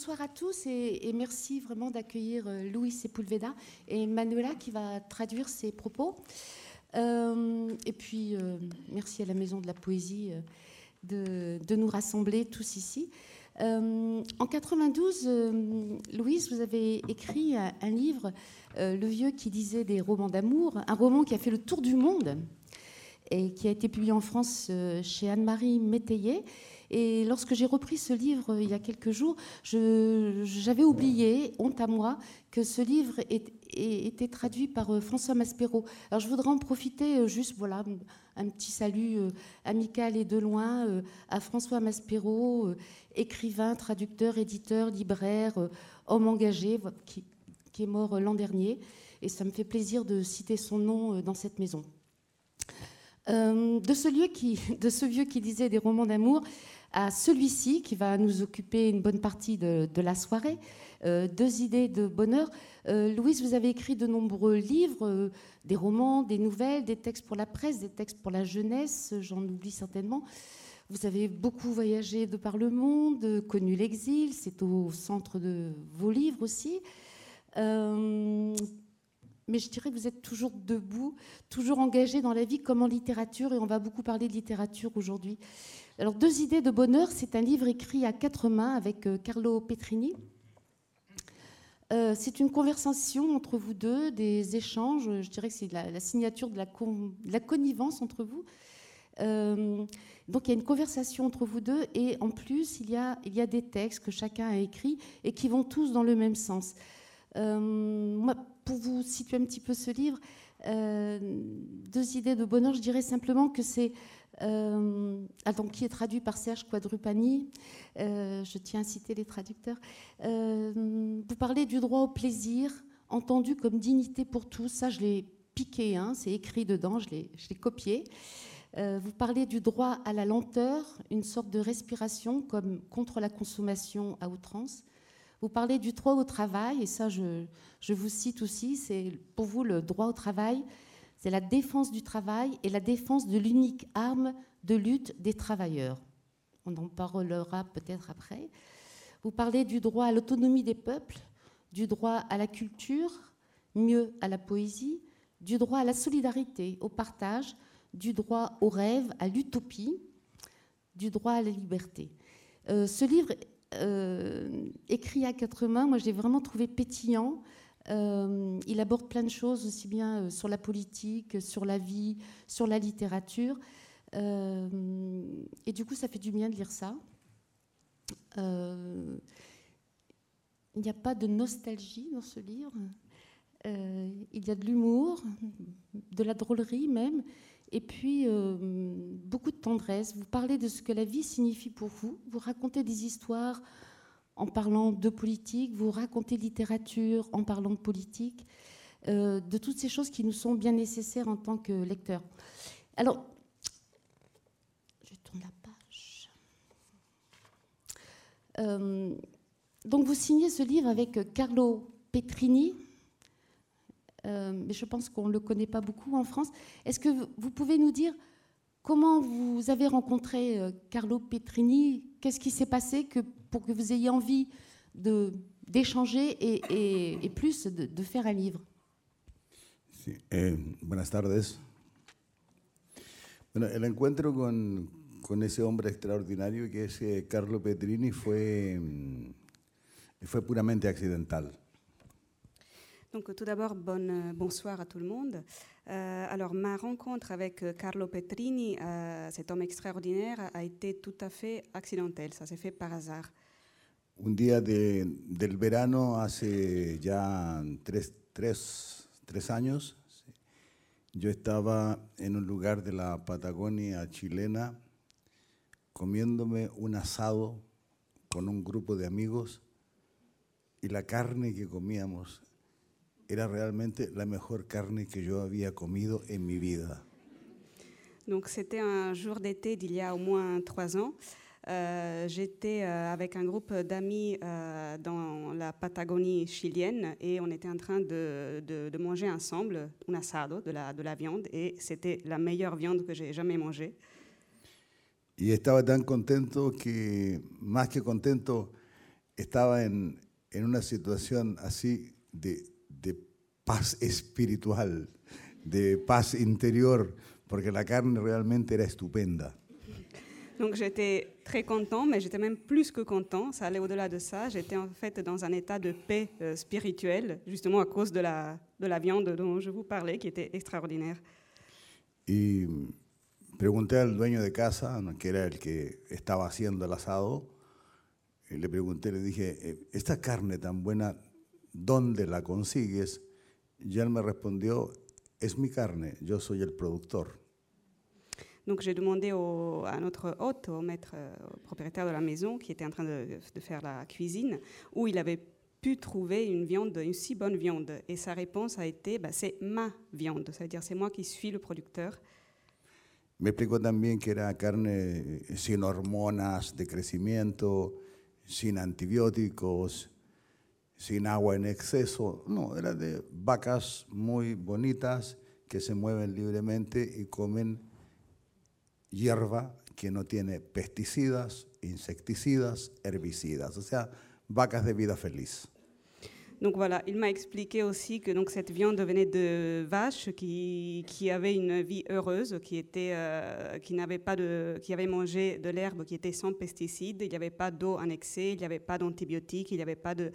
bonsoir à tous et, merci vraiment d'accueillir euh, Louis Sepulveda et Manuela qui va traduire ses propos. Euh, et puis, euh, merci à la Maison de la Poésie de, nous rassembler tous ici. en 92, Louise, vous avez écrit un, livre, Le vieux qui disait des romans d'amour, un roman qui a fait le tour du monde et qui a été publié en France chez Anne-Marie Métayer et lorsque j'ai repris ce livre euh, il y a quelques jours, j'avais oublié, honte à moi, que ce livre était traduit par euh, François Maspero. Alors je voudrais en profiter euh, juste, voilà, un petit salut amical et de loin à François Maspero, écrivain, traducteur, éditeur, libraire, homme engagé, qui, est mort l'an dernier. Et ça me fait plaisir de citer son nom dans cette maison. de, ce lieu qui, de ce vieux qui disait des romans d'amour, à celui-ci qui va nous occuper une bonne partie de, la soirée. Euh, deux idées de bonheur. Euh, Louise, vous avez écrit de nombreux livres, euh, des romans, des nouvelles, des textes pour la presse, des textes pour la jeunesse, j'en oublie certainement. Vous avez beaucoup voyagé de par le monde, connu l'exil, c'est au centre de vos livres aussi. mais je dirais que vous êtes toujours debout, toujours engagé dans la vie comme en littérature, et on va beaucoup parler de littérature aujourd'hui. Alors, Deux idées de bonheur, c'est un livre écrit à quatre mains avec euh, Carlo Petrini. Euh, c'est une conversation entre vous deux, des échanges, je dirais que c'est la, signature de la, connivence entre vous. Euh, donc il y a une conversation entre vous deux et en plus il y, a, il y a des textes que chacun a écrits et qui vont tous dans le même sens. moi, pour vous situer un petit peu ce livre, deux idées de bonheur, je dirais simplement que c'est euh, qui est traduit par Serge Quadrupani. Euh, je tiens à citer les traducteurs. Euh, vous parlez du droit au plaisir, entendu comme dignité pour tous. Ça, je l'ai piqué, hein, c'est écrit dedans, je l'ai copié. vous parlez du droit à la lenteur, une sorte de respiration comme contre la consommation à outrance. Vous parlez du droit au travail, et ça, je vous cite aussi, c'est pour vous le droit au travail, c'est la défense du travail et la défense de l'unique arme de lutte des travailleurs. On en parlera peut-être après. Vous parlez du droit à l'autonomie des peuples, du droit à la culture, mieux à la poésie, du droit à la solidarité, au partage, du droit au rêve, à l'utopie, du droit à la liberté. Euh, ce livre, euh, écrit à quatre mains, moi j'ai vraiment trouvé pétillant. Euh, il aborde plein de choses, aussi bien euh, sur la politique, sur la vie, sur la littérature. Euh, et du coup, ça fait du bien de lire ça. il n'y a pas de nostalgie dans ce livre. il y a de l'humour, de la drôlerie même, et puis beaucoup de tendresse. Vous parlez de ce que la vie signifie pour vous. Vous racontez des histoires en parlant de politique, vous racontez littérature en parlant de politique, euh, de toutes ces choses qui nous sont bien nécessaires en tant que lecteurs. Alors, je tourne la page. Euh, donc, vous signez ce livre avec Carlo Petrini, euh, mais je pense qu'on ne le connaît pas beaucoup en France. Est-ce que vous pouvez nous dire comment vous avez rencontré Carlo Petrini? Qu'est-ce qui s'est passé pour que vous ayez envie d'échanger et, et, et, plus de, de, faire un livre. Sí. Eh, buenas tardes. Bueno, el encuentro con, con, ese hombre extraordinario que es eh, Carlo Petrini fue, mm, fue puramente accidental. Donc tout d'abord, bon, bonsoir à tout le monde. Euh, alors ma rencontre avec euh, Carlo Petrini, euh, cet homme extraordinaire, a été tout à fait accidentelle. Ça s'est fait par hasard. un día de, del verano hace ya tres, tres, tres años, yo estaba en un lugar de la Patagonia chilena comiéndome un asado con un grupo de amigos y la carne que comíamos era realmente la mejor carne que yo había comido en mi vida. Donc c'était un jour d'été d'il y a au moins trois ans. Euh, j'étais euh, avec un groupe d'amis euh, dans la Patagonie chilienne et on était en train de, de, manger ensemble un asado, de la, de la viande, et c'était la meilleure viande que j'ai jamais mangée. Y estaba tan contento que, más que contento, estaba en, en una situación así de paz espiritual, de paz interior, porque la carne realmente era estupenda. Donc j'étais très content, mais j'étais même plus que content. Ça allait au-delà de ça. J'étais en fait dans un état de paix euh, spirituelle, justement à cause de la, de la viande dont je vous parlais, qui était extraordinaire. Y pregunté al dueño de casa, que era el que estaba haciendo el asado, y le pregunté, le dije, "Eh, esta carne tan buena, ¿dónde la consigues? Y él me respondió, es mi carne, yo soy el productor. Donc j'ai demandé au- à notre hôte, au maître, au propriétaire de la maison, qui était en train de, de faire la cuisine, où il avait pu trouver une viande, une si bonne viande. Et sa réponse a été, bah, c'est ma viande, ça veut dire c'est moi qui suis le producteur. Me explicó también que era carne eh, sin hormonas de crecimiento, sin antibióticos, sin agua en exceso. No, era de vacas muy bonitas que se mueven libremente y comen hierba que no tiene pesticidas, insecticidas, herbicidas. O sea, vacas de vida feliz. Donc voilà, il m'a expliqué aussi que donc cette viande venait de vaches qui, qui avaient une vie heureuse, qui était, euh, qui n'avaient pas de, qui avaient mangé de l'herbe qui était sans pesticides. Il n'y avait pas d'eau en excès, il n'y avait pas d'antibiotiques, il n'y avait pas de,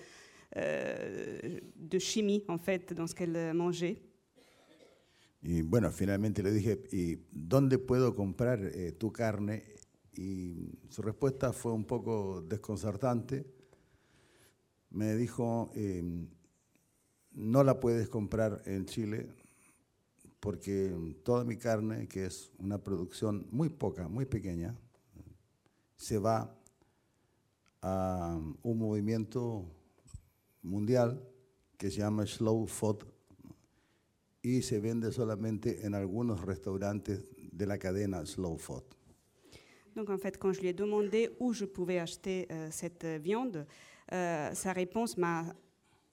de chimie en fait dans ce qu'elles mangeaient. Y bueno, finalmente le dije, ¿y dónde puedo comprar eh, tu carne? Y su respuesta fue un poco desconcertante. Me dijo, eh, no la puedes comprar en Chile porque toda mi carne, que es una producción muy poca, muy pequeña, se va a un movimiento mundial que se llama Slow Food y se vende solamente en algunos restaurantes de la cadena Slow Food. Donc en fait, quand je lui ai demandé où je pouvais acheter euh, cette viande, euh, sa réponse m'a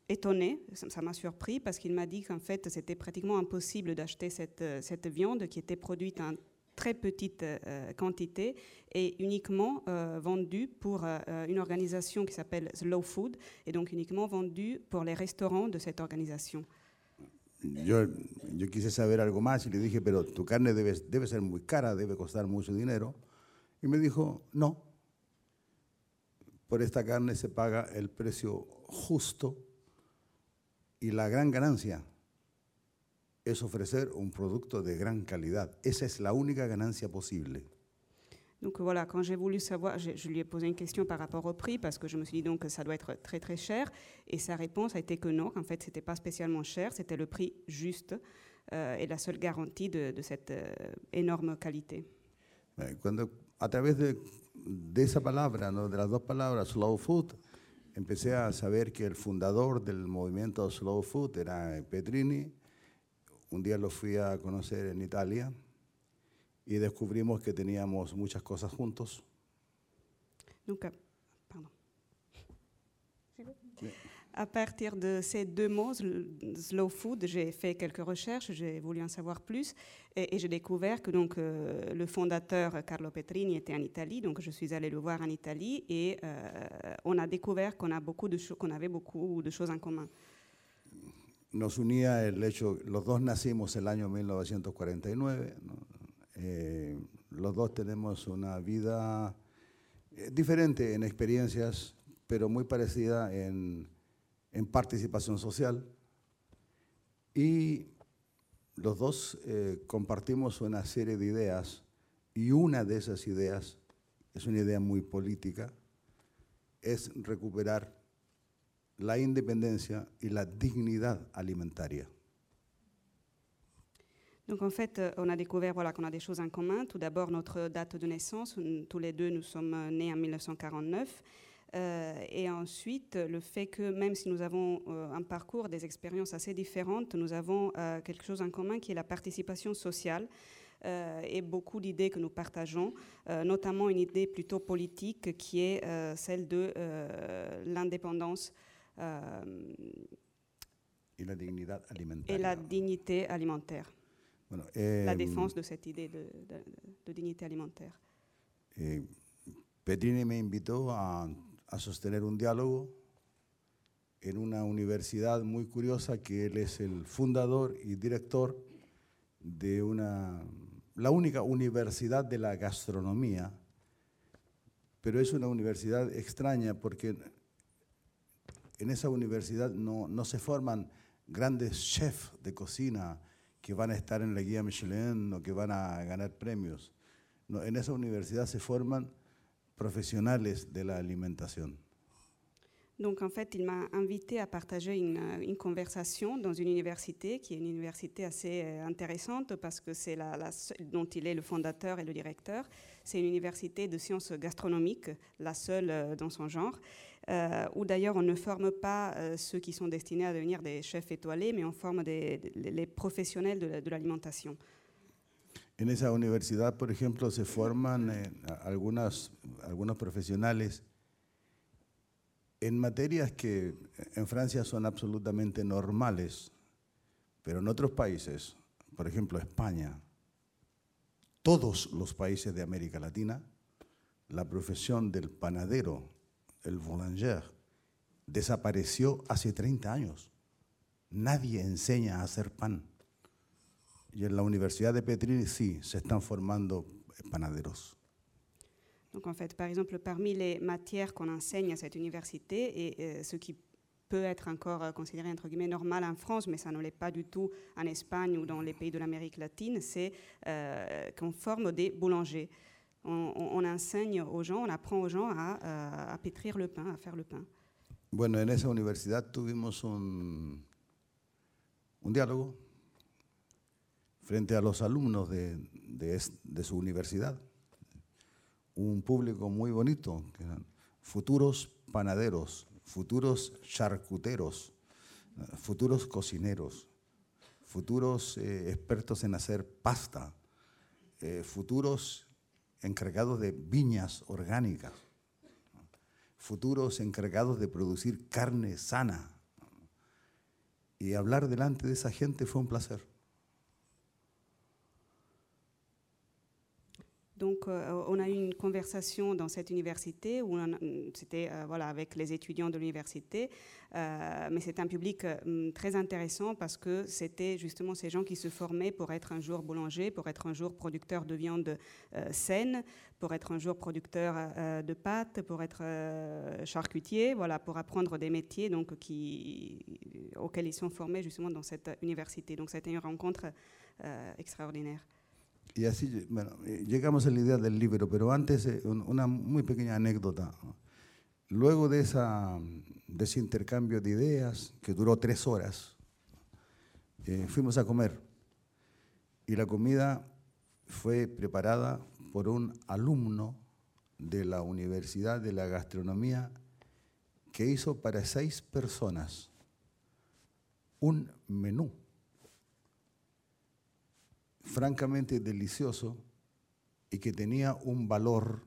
étonnée, ça m'a surpris parce qu'il m'a dit qu'en fait c'était pratiquement impossible d'acheter cette, euh, cette viande qui était produite en très petite euh, quantité et uniquement euh, vendue pour euh, euh, une organisation qui s'appelle Slow Food et donc uniquement vendue pour les restaurants de cette organisation. Yo, yo quise saber algo más y le dije, pero tu carne debe, debe ser muy cara, debe costar mucho dinero. Y me dijo, no, por esta carne se paga el precio justo y la gran ganancia es ofrecer un producto de gran calidad. Esa es la única ganancia posible. Donc voilà, quand j'ai voulu savoir, je, je lui ai posé une question par rapport au prix parce que je me suis dit donc que ça doit être très très cher et sa réponse a été que non, qu'en fait c'était pas spécialement cher, c'était le prix juste euh, et la seule garantie de, de cette euh, énorme qualité. Eh, Cuando a través de, de esa palabra, ¿no? de las dos palabras, slow food, empecé a saber que el fundador del movimiento slow food era Petrini. Un día lo fui a conocer en Italia y descubrimos que teníamos muchas cosas juntos. Donc, pardon. À partir de ces deux mots, sl- slow food, j'ai fait quelques recherches, j'ai voulu en savoir plus et, et j'ai découvert que donc euh, le fondateur Carlo Petrini était en Italie, donc je suis allée le voir en Italie et euh, on a découvert qu'on a beaucoup de qu'on avait beaucoup de choses en commun. Nos unía el hecho, los dos nacimos el año 1949, ¿no? Eh, los dos tenemos una vida eh, diferente en experiencias, pero muy parecida en, en participación social. Y los dos eh, compartimos una serie de ideas y una de esas ideas es una idea muy política, es recuperar la independencia y la dignidad alimentaria. Donc en fait, euh, on a découvert voilà, qu'on a des choses en commun. Tout d'abord, notre date de naissance. Tous les deux, nous sommes euh, nés en 1949. Euh, et ensuite, le fait que même si nous avons un parcours, des expériences assez différentes, nous avons quelque chose en commun qui est la participation sociale et beaucoup d'idées que nous partageons, notamment une idée plutôt politique qui est celle de l'indépendance y la dignidad et alimentaria. la dignité alimentaire. Bueno, la em, défense de cette idée de, de- de dignité alimentaire. eh, Petrini me invitó a, a sostener un diálogo en una universidad muy curiosa que él es el fundador y director de una, la única universidad de la gastronomía, pero es una universidad extraña porque en esa universidad no, no se forman grandes chefs de cocina que van a estar en la guía Michelin o que van a ganar premios. No, en esa universidad se forman professionnels de l'alimentation. Donc en fait, il m'a invité à partager une, une, conversation dans une université qui est une université assez euh, intéressante parce que c'est la, la, dont il est le fondateur et le directeur. C'est une université de sciences gastronomiques, la seule euh, dans son genre, euh, où d'ailleurs on ne forme pas euh, ceux qui sont destinés à devenir des chefs étoilés, mais on forme des, les professionnels de l'alimentation. En esa universidad, por ejemplo, se forman eh, algunas, algunos profesionales en materias que en Francia son absolutamente normales, pero en otros países, por ejemplo España, todos los países de América Latina, la profesión del panadero, el boulanger, desapareció hace 30 años. Nadie enseña a hacer pan. Y en la Universidad de Petrini, sí, se están formando panaderos. Donc en fait, par exemple, parmi les matières qu'on enseigne à cette université, et euh, ce qui peut être encore euh, considéré entre guillemets normal en France, mais ça ne l'est pas du tout en Espagne ou dans les pays de l'Amérique latine, c'est euh, qu'on forme des boulangers. On, on, enseigne aux gens, on apprend aux gens à, euh, à, pétrir le pain, à faire le pain. Bueno, en esa universidad tuvimos un, un diálogo frente a los alumnos de, de, de, su universidad. Un público muy bonito, que eran futuros panaderos, futuros charcuteros, futuros cocineros, futuros eh, expertos en hacer pasta, eh, futuros encargados de viñas orgánicas, futuros encargados de producir carne sana. Y hablar delante de esa gente fue un placer. Donc, euh, on a eu une conversation dans cette université où c'était euh, voilà, avec les étudiants de l'université, euh, mais c'était un public euh, très intéressant parce que c'était justement ces gens qui se formaient pour être un jour boulanger, pour être un jour producteur de viande saine, pour être un jour producteur de pâtes, pour être charcutier, voilà, pour apprendre des métiers donc, qui, auxquels ils sont formés justement dans cette université. Donc, c'était une rencontre extraordinaire. Y así, bueno, llegamos a la idea del libro, pero antes eh, una muy pequeña anécdota. Luego de, esa, de ese intercambio de ideas, que duró tres horas, eh, fuimos a comer. Y la comida fue preparada por un alumno de la Universidad de la Gastronomía que hizo para seis personas un menú francamente delicioso y que tenía un valor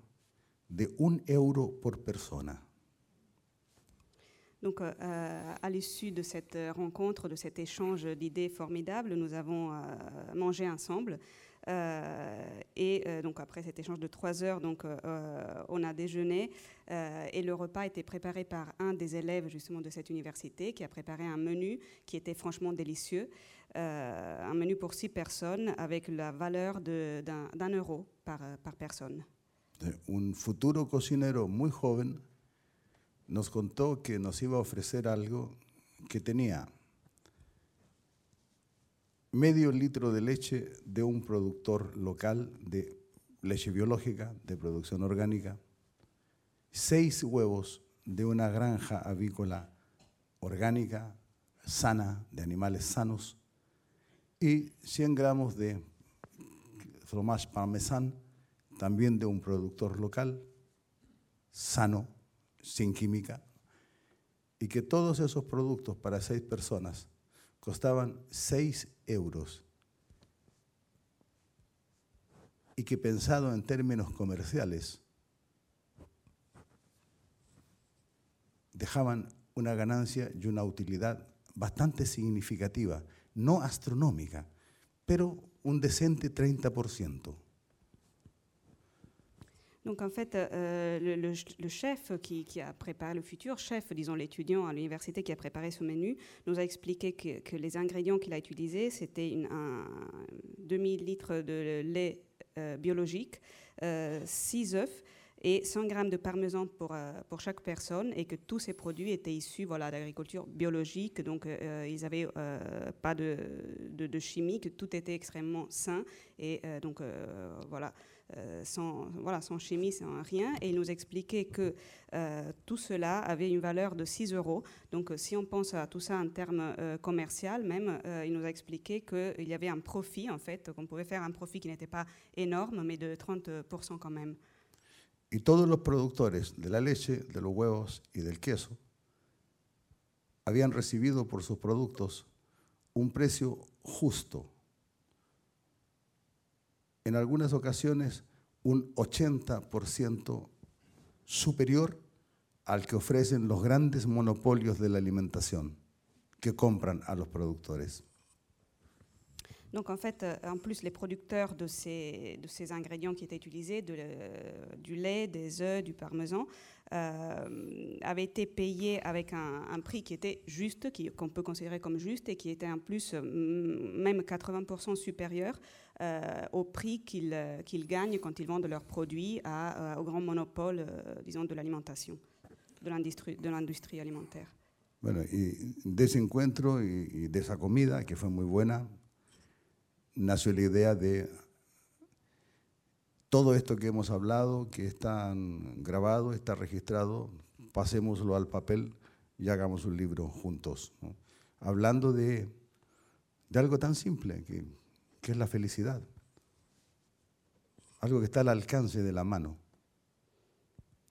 de un euro por persona. Donc, euh, à l'issue de cette rencontre, de cet échange d'idées formidables, nous avons euh, mangé ensemble. Euh, et euh, donc après cet échange de trois heures, donc euh, on a déjeuné et le repas était préparé par un des élèves justement de cette université qui a préparé un menu qui était franchement délicieux. Un menu pour six personnes avec la valeur d'un euro par, par personne. Un futuro cocinero muy joven nos contó que nos iba a ofrecer algo que tenía medio litro de leche de un productor local de leche biológica, de producción orgánica, seis huevos de una granja avícola orgánica, sana, de animales sanos, y 100 gramos de fromage parmesan, también de un productor local, sano, sin química, y que todos esos productos para seis personas costaban 6 euros y que pensado en términos comerciales dejaban una ganancia y una utilidad bastante significativa, no astronómica, pero un decente 30%. Donc en fait, euh, le, chef qui, a préparé le futur chef, disons l'étudiant à l'université qui a préparé ce menu, nous a expliqué que, les ingrédients qu'il a utilisés, c'était un demi-litre de lait euh, biologique, 6 œufs et 100 grammes de parmesan pour, euh, pour chaque personne et que tous ces produits étaient issus voilà, d'agriculture biologique, donc euh, ils n'avaient euh, pas de, de, chimie, que tout était extrêmement sain et donc voilà. Sans, voilà, sans chimie, sans rien. Et il nous expliquait que tout cela avait une valeur de 6 euros. Donc, si on pense à tout ça en termes commerciaux, même, il nous a expliqué qu'il y avait un profit, en fait, qu'on pouvait faire un profit qui n'était pas énorme, mais de 30% quand même. Y todos los productores de la leche, de los huevos y del queso habían recibido por sus productos un precio justo. En algunas ocasiones un 80% superior al que ofrecen los grandes monopolios de la alimentación que compran a los productores. Donc en fait, euh, en plus, les producteurs de ces, de ces ingrédients qui étaient utilisés, de, du lait, des œufs, du parmesan, euh, avaient été payés avec un, prix qui était juste, qu'on peut considérer comme juste, et qui était en plus euh, même 80% supérieur au prix qu'ils gagnent quand ils vendent leurs produits au grand monopole, disons, de l'alimentation, de l'industrie alimentaire. Bueno, y de ese encuentro y, y de esa comida, que fue muy buena, nació la idea de todo esto que hemos hablado, que está grabado, está registrado, pasémoslo al papel y hagamos un libro juntos, hablando de, de, algo tan simple que, que es la felicidad, algo que está al alcance de la mano.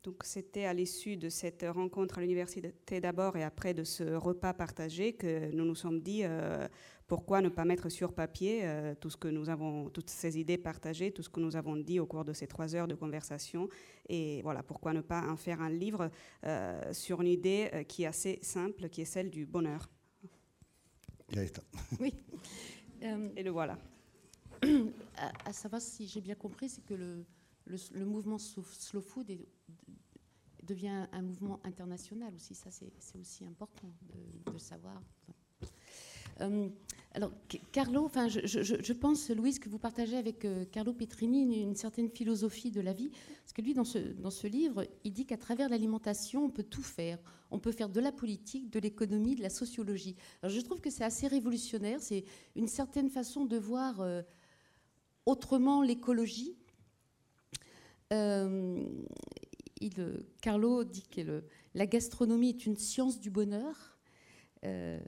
Donc c'était à l'issue de cette rencontre à l'université d'abord et après de ce repas partagé que nous nous sommes dit euh, pourquoi ne pas mettre sur papier euh, tout ce que nous avons, toutes ces idées partagées, tout ce que nous avons dit au cours de ces trois heures de conversation et voilà pourquoi ne pas en faire un livre euh, sur une idée qui est assez simple, qui est celle du bonheur. Oui. et le voilà. À, savoir si j'ai bien compris, c'est que le, le, mouvement Slow Food est devient un mouvement international aussi. Ça, c'est aussi important de, le savoir. Euh, alors, Carlo, je, je, pense, Louise, que vous partagez avec euh, Carlo Petrini une, certaine philosophie de la vie. Parce que lui, dans ce, dans ce livre, il dit qu'à travers l'alimentation, on peut tout faire. On peut faire de la politique, de l'économie, de la sociologie. Alors, je trouve que c'est assez révolutionnaire. C'est une certaine façon de voir euh, autrement l'écologie. Euh, Carlo dit que la gastronomie est une science du bonheur euh,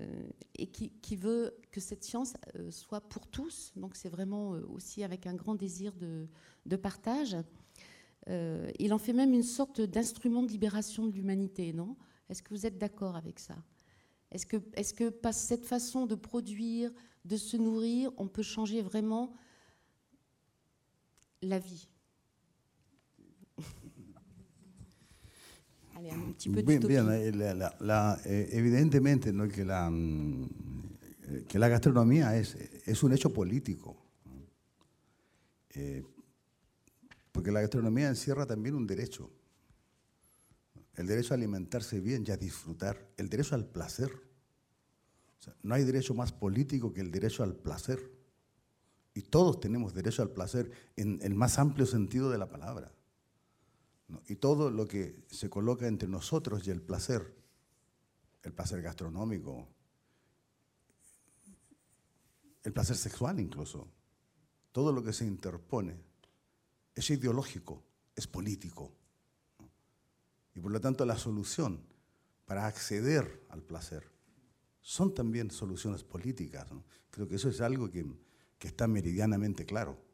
et qui, veut que cette science euh, soit pour tous. Donc c'est vraiment aussi avec un grand désir de, partage. il en fait même une sorte d'instrument de libération de l'humanité, non? Est-ce que vous êtes d'accord avec ça? Est que par cette façon de produire, de se nourrir, on peut changer vraiment la vie? Bien, bien eh, la, eh, evidentemente ¿no? que, la, mm, que la gastronomía es, es un hecho político. Eh, porque la gastronomía encierra también un derecho. El derecho a alimentarse bien y a disfrutar. El derecho al placer. no hay derecho más político que el derecho al placer. Y todos tenemos derecho al placer en el más amplio sentido de la palabra. Y todo lo que se coloca entre nosotros y el placer, el placer gastronómico, el placer sexual incluso, todo lo que se interpone es ideológico, es político. Y por lo tanto la solución para acceder al placer son también soluciones políticas. Creo que eso es algo que, que está meridianamente claro.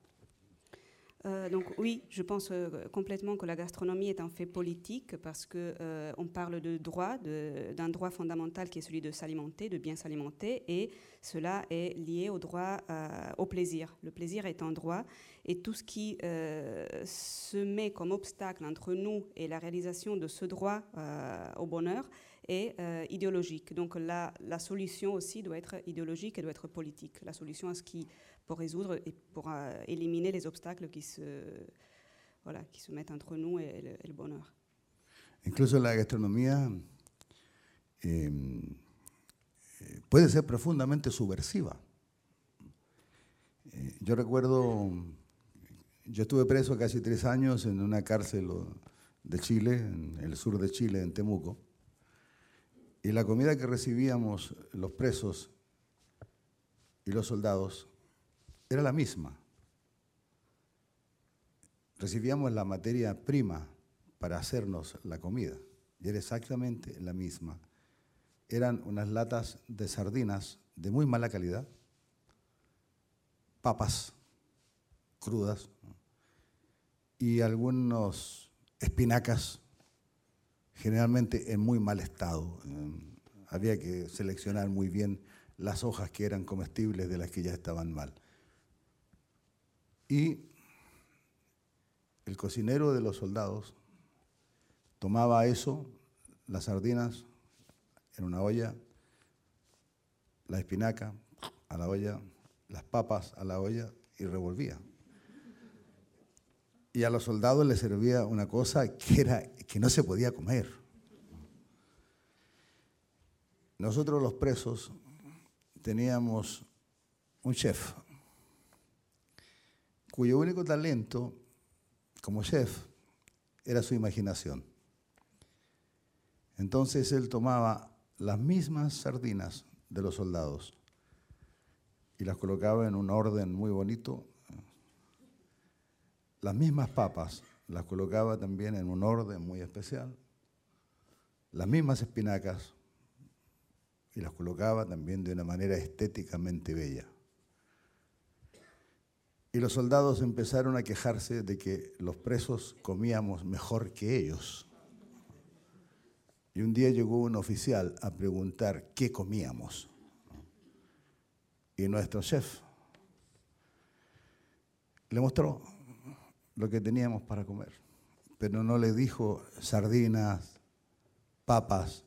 Euh, donc oui, je pense euh, complètement que la gastronomie est un fait politique parce que euh, parle de droit, d'un droit fondamental qui est celui de s'alimenter, de bien s'alimenter, et cela est lié au droit au plaisir. Le plaisir est un droit, et tout ce qui se met comme obstacle entre nous et la réalisation de ce droit au bonheur est idéologique. Donc la, solution aussi doit être idéologique et doit être politique. La solution à ce qui pour résoudre et pour euh, éliminer les obstacles qui se, voilà, qui se mettent entre nous et le, et bonheur. Incluso la gastronomía eh, puede ser profundamente subversiva. Eh, yo recuerdo, yo estuve preso casi tres años en una cárcel de Chile, en el sur de Chile, en Temuco, y la comida que recibíamos los presos y los soldados era la misma. Recibíamos la materia prima para hacernos la comida y era exactamente la misma. Eran unas latas de sardinas de muy mala calidad, papas crudas y algunos espinacas, generalmente en muy mal estado. había que seleccionar muy bien las hojas que eran comestibles de las que ya estaban mal. Y el cocinero de los soldados tomaba eso, las sardinas en una olla, la espinaca a la olla, las papas a la olla y revolvía. Y a los soldados les servía una cosa que, era, que no se podía comer. Nosotros los presos teníamos un chef cuyo único talento como chef era su imaginación. Entonces él tomaba las mismas sardinas de los soldados y las colocaba en un orden muy bonito. Las mismas papas las colocaba también en un orden muy especial. Las mismas espinacas y las colocaba también de una manera estéticamente bella. Y los soldados empezaron a quejarse de que los presos comíamos mejor que ellos. Y un día llegó un oficial a preguntar qué comíamos. Y nuestro chef le mostró lo que teníamos para comer, pero no le dijo sardinas, papas,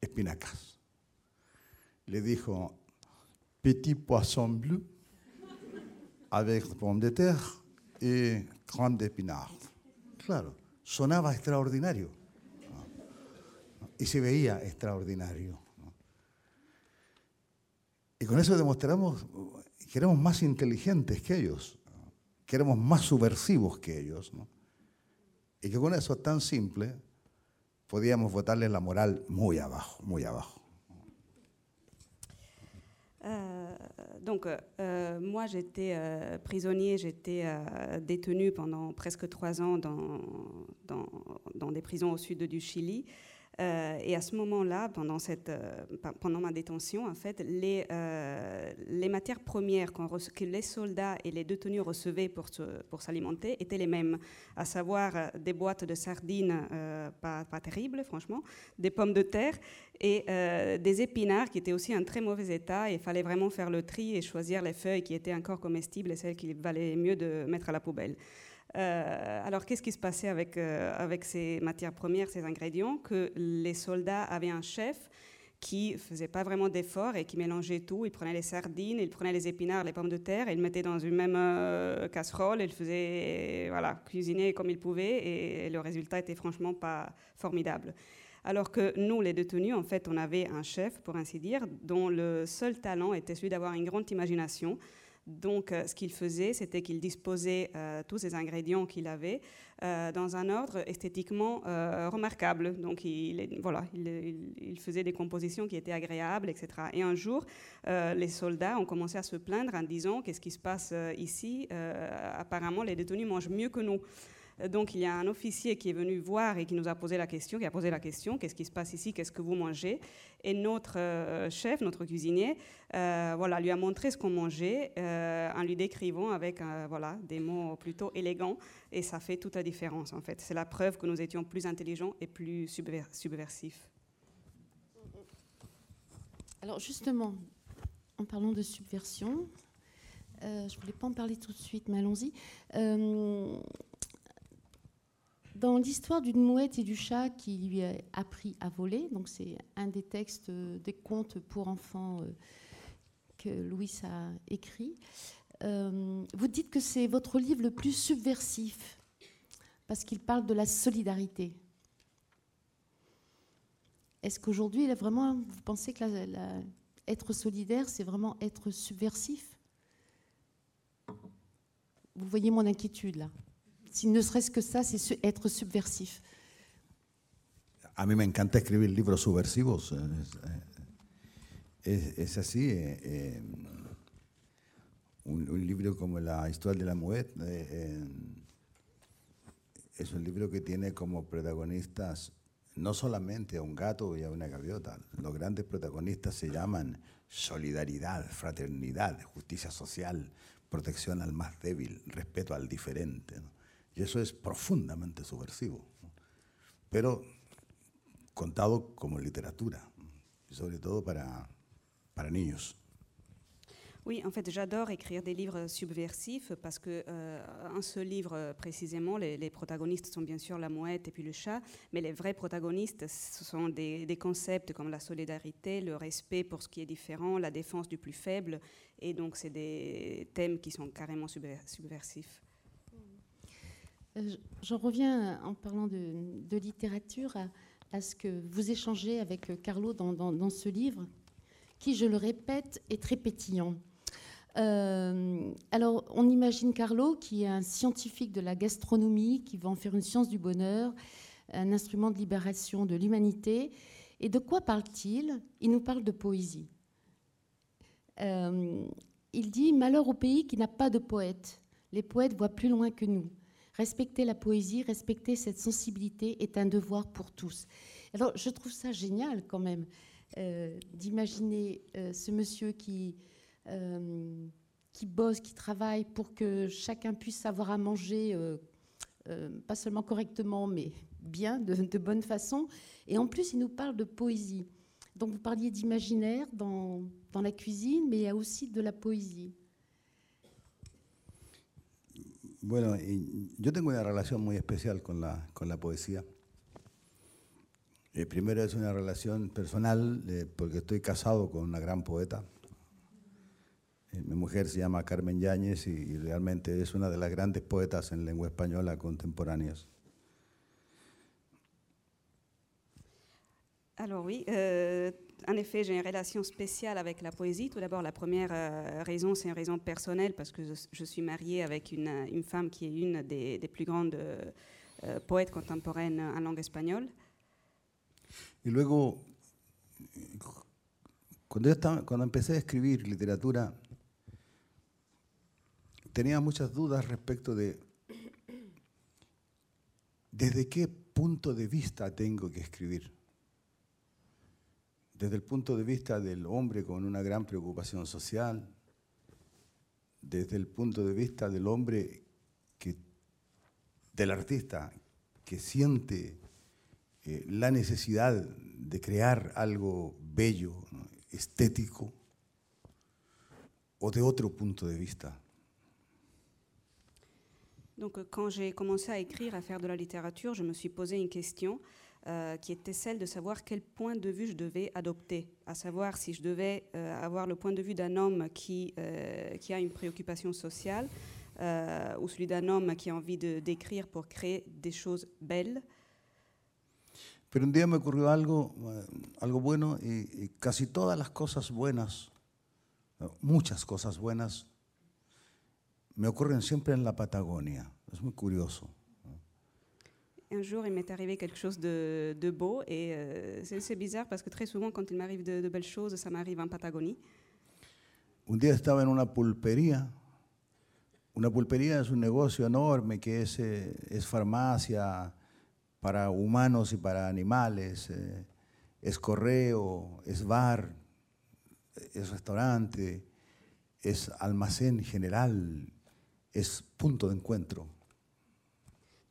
espinacas. Le dijo petit poisson bleu avec pommes de terre y crème d'épinard. Claro, sonaba extraordinario y se veía extraordinario. Y con eso demostramos que éramos más inteligentes que ellos, que éramos más subversivos que ellos. Y que con eso tan simple podíamos votarle la moral muy abajo, muy abajo. donc, euh, moi, j'étais euh, prisonnier, j'étais euh, détenu pendant presque trois ans dans, dans, dans, des prisons au sud du Chili. Euh, et à ce moment-là, pendant, euh, pendant ma détention, en fait, les, euh, matières premières que les soldats et les détenus recevaient pour, pour s'alimenter étaient les mêmes, à savoir des boîtes de sardines pas, pas, terribles, franchement, des pommes de terre et des épinards qui étaient aussi en très mauvais état. Il fallait vraiment faire le tri et choisir les feuilles qui étaient encore comestibles et celles qu'il valait mieux de mettre à la poubelle. Euh, alors, qu'est-ce qui se passait avec, euh, avec ces matières premières, ces ingrédients? Que les soldats avaient un chef qui faisait pas vraiment d'efforts et qui mélangeait tout. Il prenait les sardines, il prenait les épinards, les pommes de terre, et il mettait dans une même euh, casserole, il faisait voilà, cuisiner comme il pouvait, et le résultat était franchement pas formidable. Alors que nous, les détenus, en fait, on avait un chef, pour ainsi dire, dont le seul talent était celui d'avoir une grande imagination, donc, euh, ce qu'il faisait, c'était qu'il disposait euh, tous ces ingrédients qu'il avait euh, dans un ordre esthétiquement remarquable. Donc, il, voilà, il, faisait des compositions qui étaient agréables, etc. Et un jour, les soldats ont commencé à se plaindre en disant Qu'est-ce qui se passe ici Apparemment, les détenus mangent mieux que nous. Donc il y a un officier qui est venu voir et qui nous a posé la question, qui a posé la question, qu'est-ce qui se passe ici, qu'est-ce que vous mangez? Et notre euh, chef, notre cuisinier, euh, voilà, lui a montré ce qu'on mangeait euh, en lui décrivant avec voilà, des mots plutôt élégants et ça fait toute la différence en fait. C'est la preuve que nous étions plus intelligents et plus subversifs. Alors justement, en parlant de subversion, je ne voulais pas en parler tout de suite, mais allons-y. Dans l'histoire d'une mouette et du chat qui lui a appris à voler, donc c'est un des textes euh, des contes pour enfants euh, que Louis a écrit, euh, vous dites que c'est votre livre le plus subversif. parce qu'il parle de la solidarité. Est-ce qu'aujourd'hui, vraiment, vous pensez que être solidaire, c'est vraiment être subversif? Vous voyez mon inquiétude là. Si ne serait-ce que ça, c'est être subversif. A mí me encanta escribir libros subversivos. Es, es así. Eh, eh, un, libro como La historia de la mujer eh, eh, es un libro que tiene como protagonistas no solamente a un gato y a una gaviota. Los grandes protagonistas se llaman solidaridad, fraternidad, justicia social, protección al más débil, respeto al diferente. Y eso es profundamente subversivo, ¿no? pero contado como literatura, y sobre todo para. Oui, en fait, j'adore écrire des livres subversifs parce que euh, un seul livre précisément, les, protagonistes sont bien sûr la mouette et puis le chat, mais les vrais protagonistes, ce sont des, concepts comme la solidarité, le respect pour ce qui est différent, la défense du plus faible, et donc c'est des thèmes qui sont carrément subversifs. Euh, J'en reviens en parlant de, littérature à, ce que vous échangez avec Carlo dans, ce livre, qui, je le répète, est très pétillant. Euh, alors, on imagine Carlo, qui est un scientifique de la gastronomie, qui va en faire une science du bonheur, un instrument de libération de l'humanité. Et de quoi parle-t-il? Il nous parle de poésie. Euh, il dit Malheur au pays qui n'a pas de poète. Les poètes voient plus loin que nous. Respecter la poésie, respecter cette sensibilité est un devoir pour tous. Alors, je trouve ça génial quand même euh, d'imaginer euh, ce monsieur qui euh, qui bossent, qui travaillent pour que chacun puisse avoir à manger, pas seulement correctement, mais bien, de, de, bonne façon. Et en plus, il nous parle de poésie. Donc vous parliez d'imaginaire dans, dans, la cuisine, mais il y a aussi de la poésie. Bueno, yo tengo una relación muy especial con la, con la poesía. Eh, primero es una relación personal, eh, porque estoy casado con una gran poeta, Eh, mi mujer se llama Carmen Yáñez y, y, realmente es una de las grandes poetas en lengua española contemporáneas. Alors oui, euh, en effet, j'ai une relation spéciale avec la poésie. Tout d'abord, la première euh, raison, c'est une raison personnelle parce que je, suis mariée avec une, une, femme qui est une des, plus grandes euh, poètes contemporaines en langue espagnole. Y luego, cuando, yo estaba, cuando empecé a escribir literatura, tenía muchas dudas respecto de desde qué punto de vista tengo que escribir. Desde el punto de vista del hombre con una gran preocupación social, desde el punto de vista del hombre que, del artista que siente eh, la necesidad de crear algo bello, estético, o de otro punto de vista. Donc, quand j'ai commencé à écrire, à faire de la littérature, je me suis posé une question euh, qui était celle de savoir quel point de vue je devais adopter, à savoir si je devais euh, avoir le point de vue d'un homme qui, euh, qui a une préoccupation sociale euh, ou celui d'un homme qui a envie d'écrire pour créer des choses belles. Pero un día me ocurrió algo, algo bueno y, y casi todas las cosas buenas, muchas cosas buenas, me ocurren siempre en la Patagonia. Es muy curioso. Un jour, il m'est arrivé quelque chose de, de beau et euh, c'est bizarre parce que très souvent, quand il m'arrive de, de, belles choses, ça m'arrive en Patagonie. Un día estaba en una pulpería. Una pulpería es un negocio enorme que es, eh, es farmacia para humanos y para animales, eh, es correo, es bar, es restaurante, es almacén general, es punto de encuentro.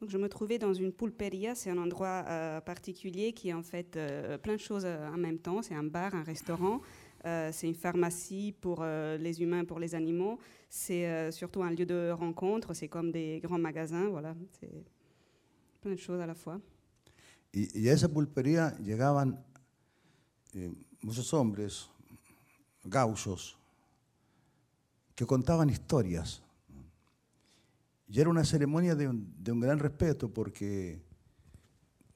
Je me trouvais dans une pulperia, c'est un endroit euh, particulier qui est en fait euh, plein de choses euh, en même temps. C'est un bar, un restaurant, c'est une pharmacie pour les humains, pour les animaux. C'est surtout un lieu de rencontre. C'est comme des grands magasins, voilà. C'est plein de choses à la fois. Y, y a esa pulpería llegaban eh, muchos hombres, gauchos, que contaban historias Y era una ceremonia de un, gran respeto porque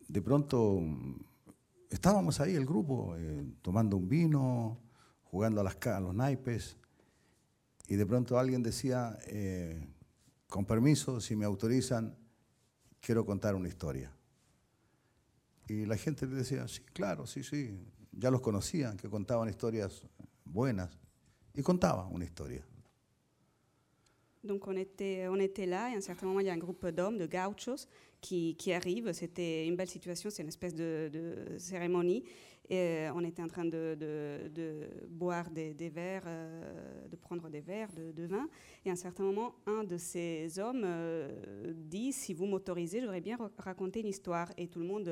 de pronto estábamos ahí, el grupo, eh, tomando un vino, jugando a, las, los naipes, y de pronto alguien decía, eh, con permiso, si me autorizan, quiero contar una historia. Y la gente le decía, sí, claro, sí, sí, ya los conocían, que contaban historias buenas, y contaba una historia. Donc on était, on était là et à un certain moment il y a un groupe d'hommes, de gauchos, qui, qui arrivent. C'était une belle situation, c'est une espèce de, de cérémonie. Et euh, on était en train de, de- boire des, verres, euh, de prendre des verres de, vin. Et à un certain moment, un de ces hommes euh, dit Si vous m'autorisez, j'aurais bien ra- raconter une histoire. Et tout le monde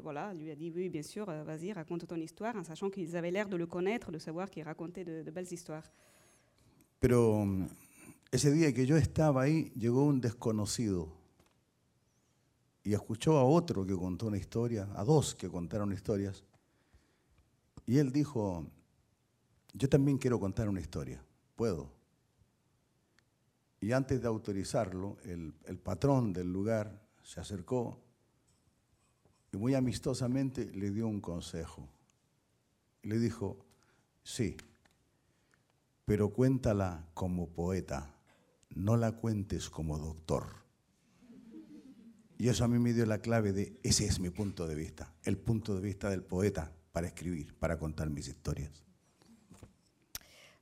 voilà, lui a dit Oui, bien sûr, vas-y, raconte ton histoire, en sachant qu'ils avaient l'air de le connaître, de savoir qu'il racontait de- belles histoires. Ese día que yo estaba ahí, llegó un desconocido y escuchó a otro que contó una historia, a dos que contaron historias, y él dijo, yo también quiero contar una historia, ¿puedo? Y antes de autorizarlo, el, patrón del lugar se acercó y muy amistosamente le dio un consejo. Le dijo, sí, pero cuéntala como poeta, no la cuentes como doctor. Y eso a mí me dio la clave de ese es mi punto de vista, el punto de vista del poeta para escribir, para contar mis historias.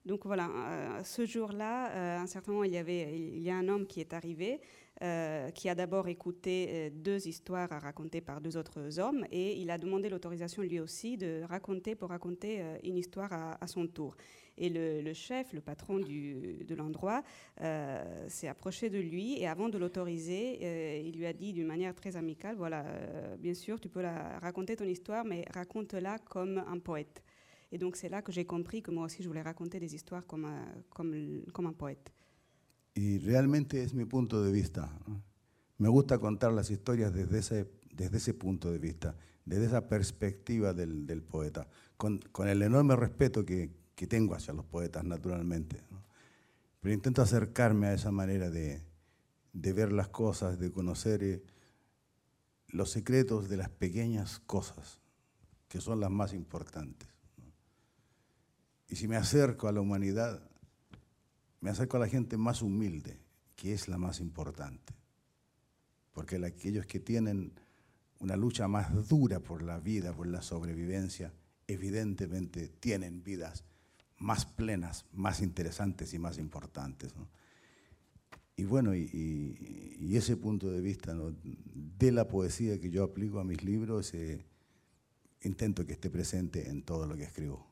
Donc voilà, euh, ce jour-là, euh, un certain moment, il y, avait, il y a un homme qui est arrivé, euh, qui a d'abord écouté euh, deux histoires à raconter par deux autres hommes, et il a demandé l'autorisation lui aussi de raconter pour raconter une histoire à son tour. Et le, chef, le patron du- de l'endroit, euh, s'est approché de lui et avant de l'autoriser, euh, il lui a dit d'une manière très amicale, voilà, euh, bien sûr, tu peux raconter ton histoire, mais raconte-la comme un poète. Et donc c'est là que j'ai compris que moi aussi je voulais raconter des histoires comme un, poète. Y realmente es mi punto de vista. Me gusta contar las historias desde ese, desde ese de vista, desde esa perspectiva del, del poeta, con, con que, que tengo hacia los poetas, naturalmente. Pero intento acercarme a esa manera de, ver las cosas, de conocer eh, los secretos de las pequeñas cosas, que son las más importantes. ¿no? Y si me acerco a la humanidad, me acerco a la gente más humilde, que es la más importante. Porque aquellos que tienen una lucha más dura por la vida, por la sobrevivencia, evidentemente tienen vidas más plenas, más interesantes y más importantes. ¿no? Y bueno, y, y- y ese punto de vista ¿no? de la poesía que yo aplico a mis libros, eh, intento que esté presente en todo lo que escribo.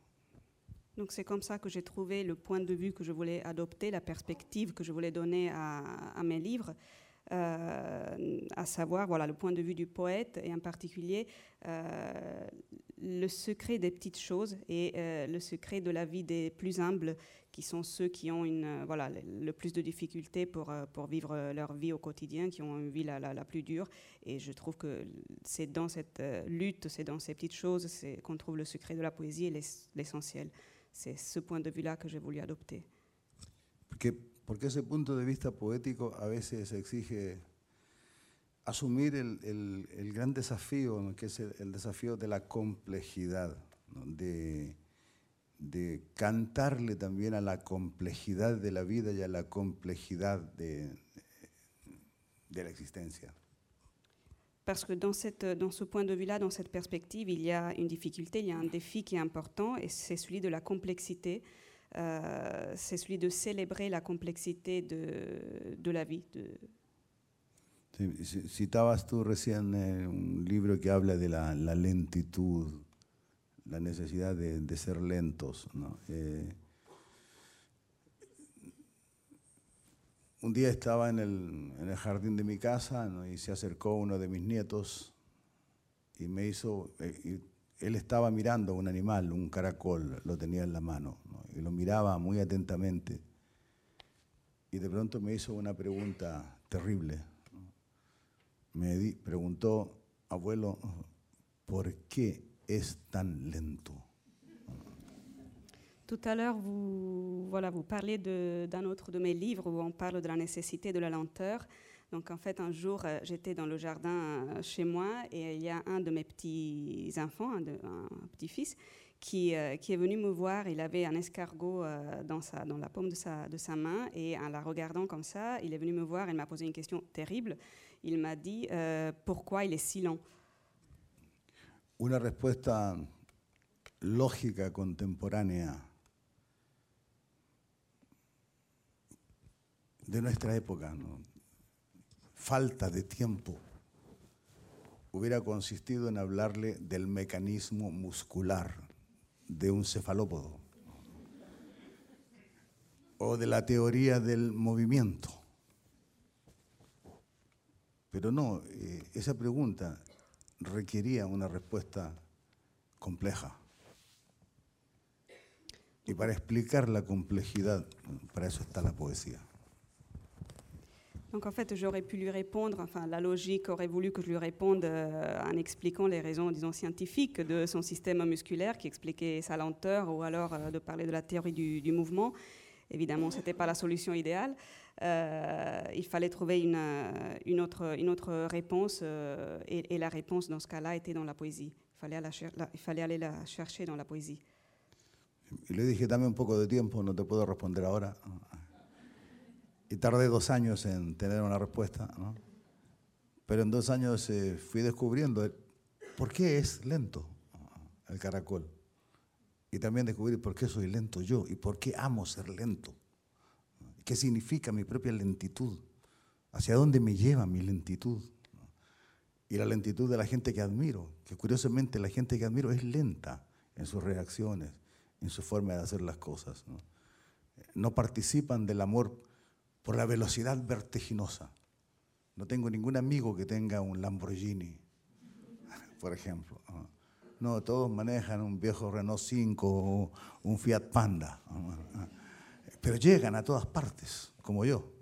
Donc c'est comme ça que j'ai trouvé le point de vue que je voulais adopter, la perspective que je voulais donner à, à mes livres, à savoir voilà, le point de vue du poète et en particulier euh, le secret des petites choses et euh, le secret de la vie des plus humbles qui sont ceux qui ont une, euh, voilà, le, plus de difficultés pour, euh, pour vivre euh, leur vie au quotidien, qui ont une vie la, la, plus dure. Et je trouve que c'est dans cette euh, lutte, c'est dans ces petites choses qu'on trouve le secret de la poésie et l'ess- l'essentiel. C'est ce point de vue-là que j'ai voulu adopter. Porque ese punto de vista poético a veces exige asumir el, el- el gran desafío, ¿no? que es el, el desafío de la complejidad, ¿no? de, de cantarle también a la complejidad de la vida y a la complejidad de, de la existencia. Parce que dans, cette, dans ce point de vue-là, dans cette perspective, il y a une difficulté, il y a un défi qui est important, et c'est celui de la complexité. Euh, c'est celui de célébrer la complexité de, de la vie. De, Sí, ci- Citabas tú recién eh, un libro que habla de la, la lentitud, la necesidad de, de ser lentos. ¿no? Eh, un día estaba en el, en el jardín de mi casa ¿no? y se acercó uno de mis nietos y me hizo, eh, y él estaba mirando un animal, un caracol, lo tenía en la mano, ¿no? y lo miraba muy atentamente. Y de pronto me hizo una pregunta terrible. Me di- preguntó, abuelo, ¿por qué es tan lento? Tout à l'heure, vous, voilà, vous parlez d'un autre de mes livres où on parle de la nécessité de la lenteur. Donc en fait, un jour, euh, j'étais dans le jardin euh, chez moi et il y a un de mes petits-enfants, un, petit-fils, qui, euh, qui, est venu me voir. Il avait un escargot dans, la paume de sa, main et en la regardant comme ça, il est venu me voir. Il m'a posé une question terrible. Il m'a dit pourquoi il est si lent? Une respuesta lógica contemporánea de nuestra época, ¿no? Falta de tiempo hubiera consistido en hablarle del mecanismo muscular de un cefalópodo o de la teoría del movimiento. Pero no, eh, esa pregunta requería una respuesta compleja. Y para explicar la complejidad, para eso está la poesía. Donc en fait, j'aurais pu lui répondre, enfin la logique aurait voulu que je lui réponde euh, en expliquant les raisons, disons, scientifiques de son système musculaire qui expliquait sa lenteur, ou alors euh, de parler de la théorie du, mouvement. Évidemment, ce n'était pas la solution idéale. Euh, il fallait trouver une, autre, réponse, et, la réponse dans ce cas-là était dans la poésie. Il fallait, il fallait aller la chercher dans la poésie. Y le dije, dame un poco de tiempo, no te puedo responder ahora. Y tardé dos años en tener una respuesta, ¿no? Pero en dos años eh, fui descubriendo por qué es lento el caracol. Y también descubrí por qué soy lento yo y por qué amo ser lento. ¿Qué significa mi propia lentitud? ¿Hacia dónde me lleva mi lentitud? Y la lentitud de la gente que admiro, que curiosamente la gente que admiro es lenta en sus reacciones, en su forma de hacer las cosas. No, no participan del amor por la velocidad vertiginosa. No tengo ningún amigo que tenga un Lamborghini, por ejemplo. No, todos manejan un viejo Renault 5 o un Fiat Panda. Pero llegan a todas partes, como yo.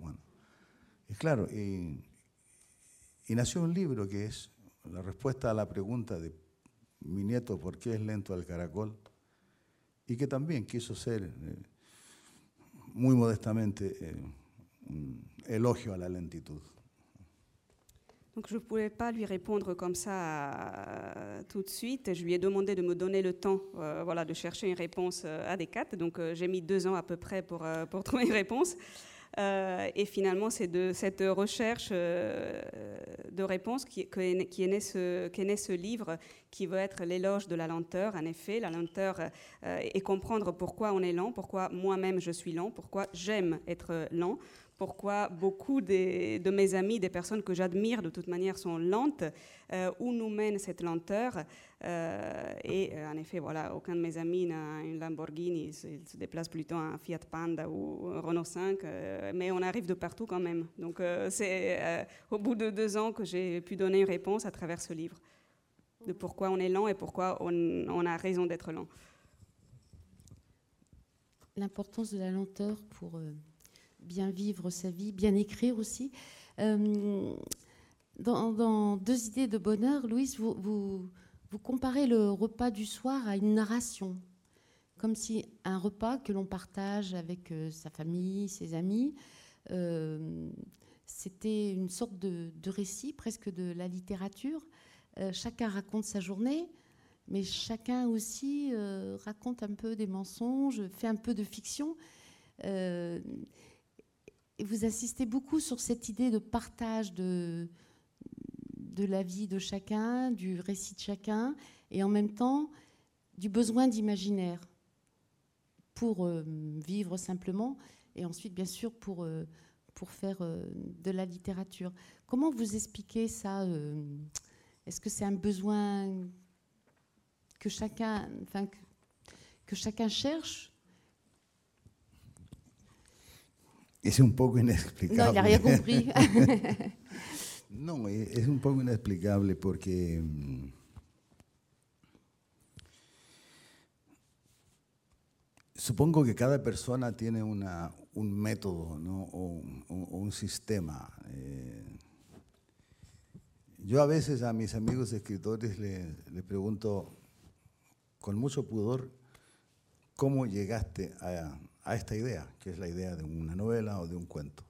Y claro, y, nació un libro que es la respuesta a la pregunta de mi nieto, ¿por qué es lento el caracol? Y que también quiso ser, eh, muy modestamente, eh, elogio à la lentitud. Donc je ne pouvais pas lui répondre comme ça euh, tout de suite. Je lui ai demandé de me donner le temps euh, voilà, de chercher une réponse euh, adéquate. Donc j'ai mis deux ans à peu près pour, pour trouver une réponse. et finalement, c'est de cette recherche de réponse qui, qui, est né ce, qui est né ce livre qui veut être l'éloge de la lenteur. En effet, la lenteur et comprendre pourquoi on est lent, pourquoi moi-même je suis lent, pourquoi j'aime être lent pourquoi beaucoup de, mes amis, des personnes que j'admire de toute manière, sont lentes, euh, où nous mène cette lenteur. Euh, et euh, en effet, voilà, aucun de mes amis n'a une Lamborghini, il se, déplace plutôt un Fiat Panda ou un Renault 5, mais on arrive de partout quand même. Donc c'est au bout de deux ans que j'ai pu donner une réponse à travers ce livre, de pourquoi on est lent et pourquoi on, on a raison d'être lent. L'importance de la lenteur pour bien vivre sa vie, bien écrire aussi. Euh, dans, Deux idées de bonheur, Louise, vous, comparez le repas du soir à une narration, comme si un repas que l'on partage avec euh, sa famille, ses amis, euh, c'était une sorte de, récit, presque de la littérature. chacun raconte sa journée, mais chacun aussi raconte un peu des mensonges, fait un peu de fiction vous insistez beaucoup sur cette idée de partage de, de la vie de chacun, du récit de chacun, et en même temps du besoin d'imaginaire pour euh, vivre simplement, et ensuite bien sûr pour, euh, pour faire euh, de la littérature. Comment vous expliquez ça Est-ce que c'est un besoin que chacun, que chacun cherche es un poco inexplicable. No, ya compris. no, es un poco inexplicable porque mm, supongo que cada persona tiene una, un método ¿no? o, un sistema. Eh, yo a veces a mis amigos escritores les, les pregunto con mucho pudor cómo llegaste a, a esta idea, que es la idea de una novela o de un cuento.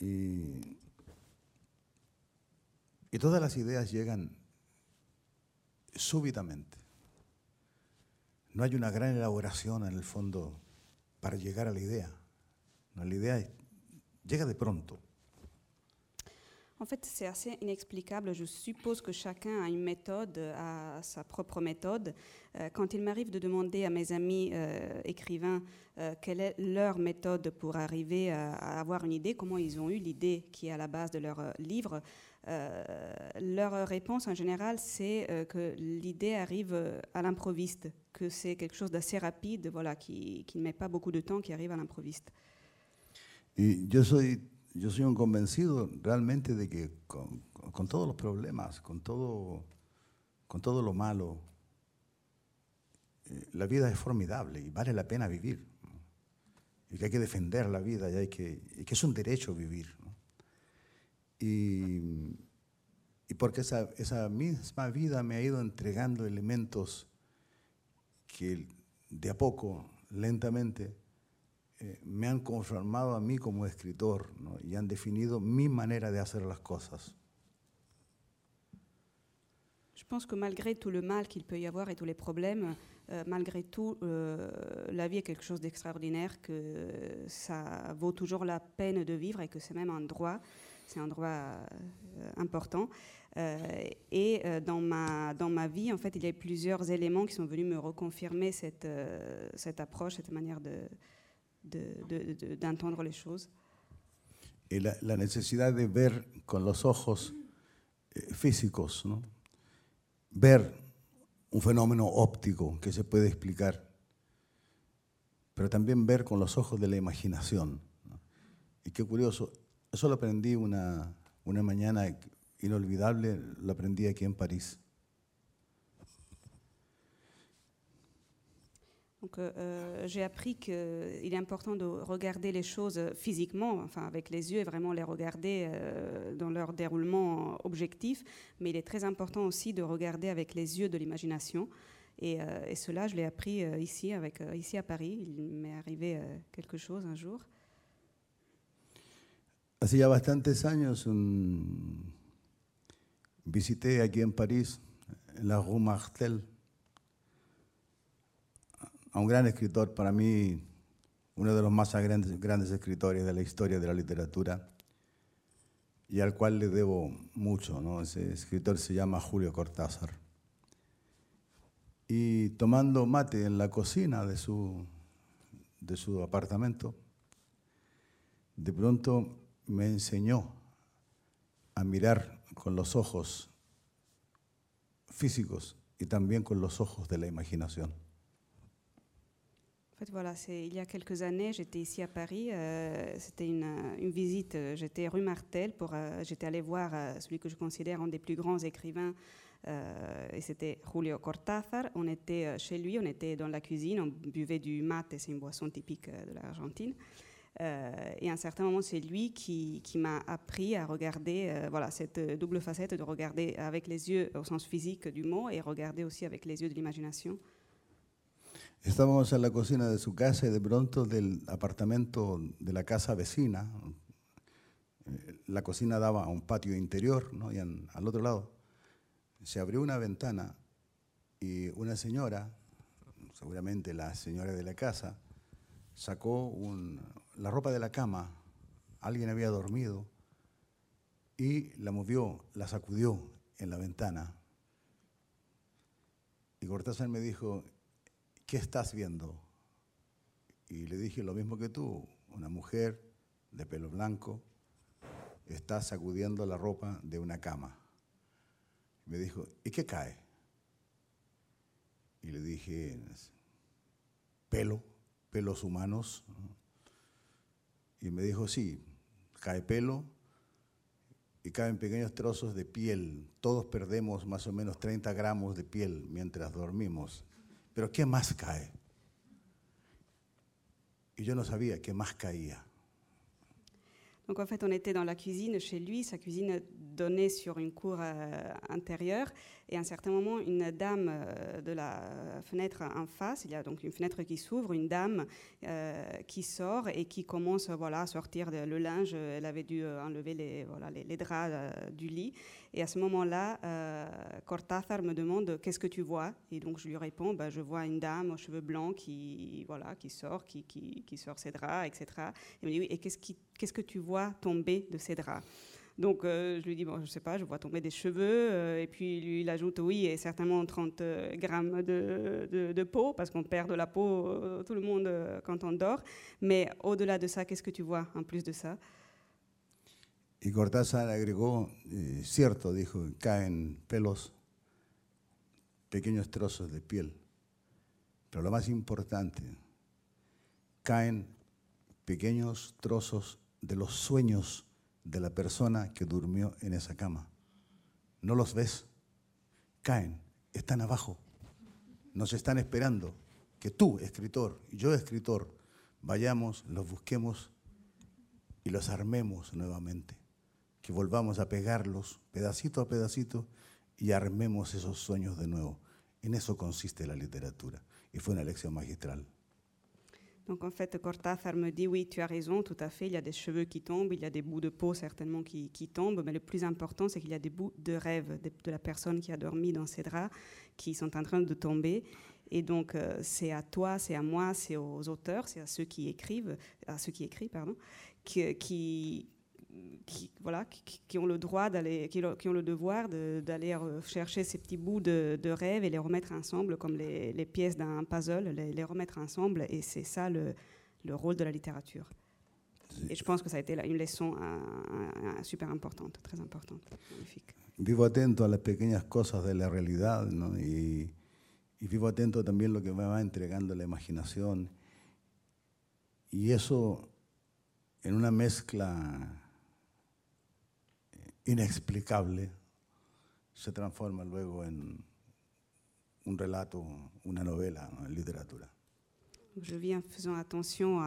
Y, todas las ideas llegan súbitamente. No hay una gran elaboración en el fondo para llegar a la idea. La idea llega de pronto. En fait, c'est assez inexplicable. Je suppose que chacun a une méthode, a sa propre méthode. Euh, quand il m'arrive de demander à mes amis euh, écrivains euh, quelle est leur méthode pour arriver à, avoir une idée, comment ils ont eu l'idée qui est à la base de leur livre, leur réponse en général, c'est que l'idée arrive à l'improviste, que c'est quelque chose d'assez rapide, voilà, qui, ne met pas beaucoup de temps, qui arrive à l'improviste. Yo soy un convencido realmente de que con, todos los problemas, con todo, con todo lo malo, eh, la vida es formidable y vale la pena vivir. Y que hay que defender la vida y, hay que, que es un derecho vivir. Y, y porque esa, esa misma vida me ha ido entregando elementos que de a poco, lentamente, eh, me han conformado a mí como escritor ¿no? y han de hacer las cosas. Je pense que malgré tout le mal qu'il peut y avoir et tous les problèmes, euh, malgré tout, euh, la vie est quelque chose d'extraordinaire, que ça vaut toujours la peine de vivre et que c'est même un droit, c'est un droit euh, important. Et dans, ma, dans ma vie, en fait, il y a eu plusieurs éléments qui sont venus me reconfirmer cette, cette approche, cette manière de- de- de- de- d'entendre les choses. La, la necesidad de ver con los ojos eh, físicos, ¿no? ver un fenómeno óptico que se puede explicar, pero también ver con los ojos de la imaginación. ¿no? Y qué curioso, eso lo aprendí una, una mañana inolvidable, lo aprendí aquí en París. Donc, euh, euh, j'ai appris qu'il est important de regarder les choses physiquement, enfin avec les yeux, et vraiment les regarder euh, dans leur déroulement objectif. Mais il est très important aussi de regarder avec les yeux de l'imagination. Et, euh, cela, je l'ai appris euh, ici, avec, euh, ici à Paris. Il m'est arrivé euh, quelque chose un jour. Hace ya bastantes años un- visité aquí en París, la Rue Martel, a un gran escritor, para mí uno de los más grandes, escritores de la historia de la literatura, y al cual le debo mucho. Ese escritor se llama Julio Cortázar. Y tomando mate en la cocina de su apartamento, de pronto me enseñó a mirar con los ojos físicos y también con los ojos de la imaginación. Voilà, il y a quelques années, j'étais ici à Paris. euh, C'était une, euh, visite. euh, J'étais rue Martel pour. j'étais allée voir celui que je considère un des plus grands écrivains. et c'était Julio Cortázar. On était chez lui, on était dans la cuisine, on buvait du mate, c'est une boisson typique de l'Argentine. Et à un certain moment, c'est lui qui, qui m'a appris à regarder voilà, cette double facette de regarder avec les yeux au sens physique du mot et regarder aussi avec les yeux de l'imagination. Estábamos en la cocina de su casa y de pronto del apartamento de la casa vecina, eh, la cocina daba a un patio interior, ¿no? y en- al otro lado se abrió una ventana y una señora, seguramente la señora de la casa, sacó la ropa de la cama, alguien había dormido, y la movió, la sacudió en la ventana. Y Cortázar me dijo, ¿qué estás viendo? Y le dije lo mismo que tú, una mujer de pelo blanco está sacudiendo la ropa de una cama. Me dijo, ¿y qué cae? Y le dije, pelo, pelos humanos. ¿no? Y me dijo, sí, cae pelo y caen pequeños trozos de piel. Todos perdemos más o menos 30 gramos de piel mientras dormimos. Pero ¿qué más cae? Y yo no sabía qué más caía. Donc en fait, on était dans la cuisine chez lui. Sa cuisine donnait sur une cour euh, intérieure Et à un certain moment, une dame euh, de la fenêtre en face, il y a donc une fenêtre qui s'ouvre, une dame euh, qui sort et qui commence voilà, à sortir le linge. Elle avait dû enlever les, voilà, les, draps du lit. Et à ce moment-là, Cortázar me demande Qu'est-ce que tu vois? Et donc je lui réponds bah, Je vois une dame aux cheveux blancs qui, voilà, qui sort, qui, qui, sort ses draps, etc. Il me dit Oui, et qu'est-ce, qui, qu'est-ce que tu vois tomber de ces draps? Donc euh, je lui dis, bon, je sais pas, je vois tomber des cheveux. Euh, et puis lui, il ajoute, oui, et certainement 30 euh, grammes de, de, peau, parce qu'on perd de la peau, tout le monde, quand on dort. Mais au-delà de ça, qu'est-ce que tu vois en plus de ça? Y Cortázar agregó, eh, cierto, dijo, caen pelos, pequeños trozos de piel. Pero lo más importante, caen pequeños trozos de los sueños de la persona que durmió en esa cama. No los ves, caen, están abajo, nos están esperando que tú, escritor, y yo, escritor, vayamos, los busquemos y los armemos nuevamente, que volvamos a pegarlos pedacito a pedacito y armemos esos sueños de nuevo. En eso consiste la literatura y fue una lección magistral. Donc en fait, Cortázar me dit oui, tu as raison, tout à fait, il y a des cheveux qui tombent, il y a des bouts de peau certainement qui, qui tombent, mais le plus important, c'est qu'il y a des bouts de rêve de, la personne qui a dormi dans ses draps qui sont en train de tomber. Et donc euh, c'est à toi, c'est à moi, c'est aux auteurs, c'est à ceux qui écrivent, à ceux qui écrivent, pardon, qui, qui qui, voilà, qui, ont le droit d'aller, qui, ont le devoir d'aller chercher ces petits bouts de, de, rêve et les remettre ensemble comme les, les pièces d'un puzzle, les, les, remettre ensemble. Et c'est ça le, le, rôle de la littérature. Et je pense que ça a été une leçon super importante, très importante, magnifique. Vivo atento a las pequeñas cosas de la realidad ¿no? y, y vivo atento también a lo que me va entregando la imaginación. Y eso en una mezcla inexplicable se transforma luego en un relato, una novela, en littérature. Je vis en faisant attention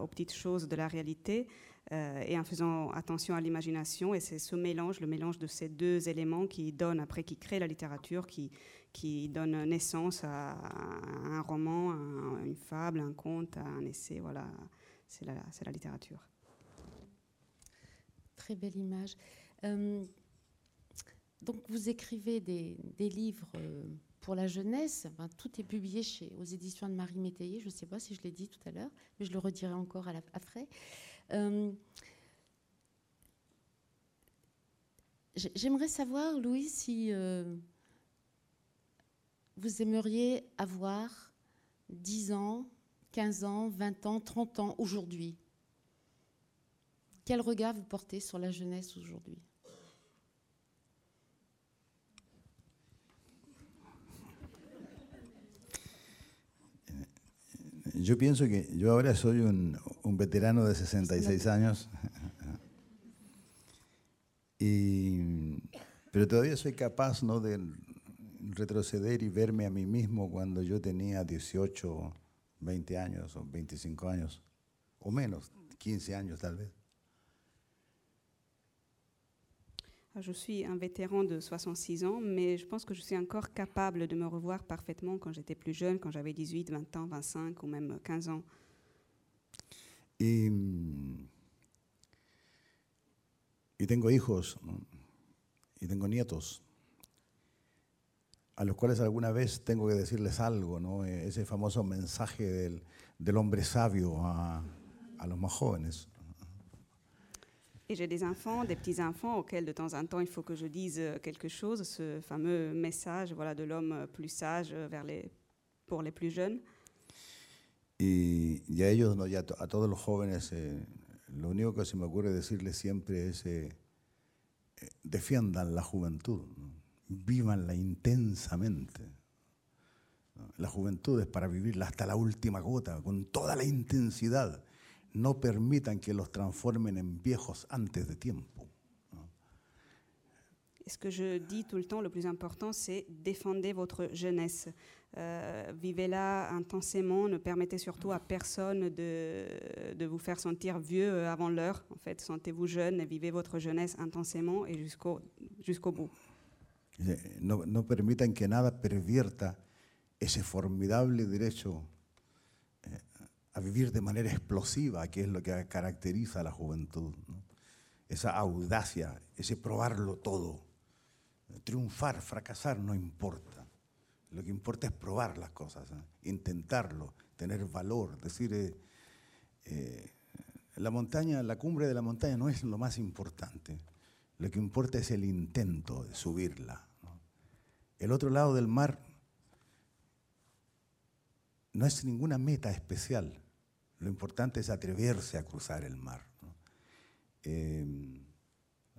aux petites choses de la réalité euh, et en faisant attention à l'imagination. Et c'est ce mélange, le mélange de ces deux éléments qui donne, après, qui crée la littérature, qui, qui donne naissance à, un roman, à une fable, un conte, à un essai. Voilà, c'est la, la littérature. Très belle image. Euh, donc vous écrivez des, livres euh, pour la jeunesse. tout est publié chez, aux éditions de Marie Métayer. Je ne sais pas si je l'ai dit tout à l'heure, mais je le redirai encore à après. Euh, j'aimerais savoir, Louis, si vous aimeriez avoir 10 ans, 15 ans, 20 ans, 30 ans aujourd'hui. Quel regard vous portez sur la jeunesse aujourd'hui? Yo pienso que yo ahora soy un, un veterano de 66 años, y, pero todavía soy capaz ¿no? de retroceder y verme a mí mismo cuando yo tenía 18, 20 años o 25 años, o menos, 15 años tal vez. Je suis un vétéran de 66 ans, mais je pense que je suis encore capable de me revoir parfaitement quand j'étais plus jeune, quand j'avais 18, 20 ans, 25 ou même 15 ans. Y, y tengo hijos y tengo nietos, a los cuales alguna vez tengo que decirles algo, ¿no? ese famoso mensaje del, del hombre sabio a, a los más jóvenes. Et j'ai des enfants, des petits-enfants auxquels de temps en temps il faut que je dise euh, quelque chose, ce fameux message voilà, de l'homme plus sage les, pour les plus jeunes. Y, y a ellos, ¿no? y a, a, todos eh, lo único que se me ocurre decirles siempre es, eh, eh, defiendan la juventud, ¿no? vívanla intensamente. La juventud es para vivirla hasta la última gota, con toda la intensidad no permitan que los transformen en viejos antes de tiempo. Ce que je dis tout le temps, le plus important, c'est défendez votre jeunesse. Euh, Vivez-la intensément, ne permettez surtout à personne de, de vous faire sentir vieux avant l'heure. En fait, sentez-vous jeune et vivez votre jeunesse intensément et jusqu'au jusqu'au bout. Dice, No, no permitan que nada pervierta ese formidable derecho eh, vivir de manera explosiva, que es lo que caracteriza a la juventud. Esa audacia, ese probarlo todo. Triunfar, fracasar no importa. Lo que importa es probar las cosas, ¿eh? intentarlo, tener valor, decir, eh, eh, la montaña, la cumbre de la montaña no es lo más importante. Lo que importa es el intento de subirla. El otro lado del mar no es ninguna meta especial. Lo importante es atreverse a cruzar el mar. Eh,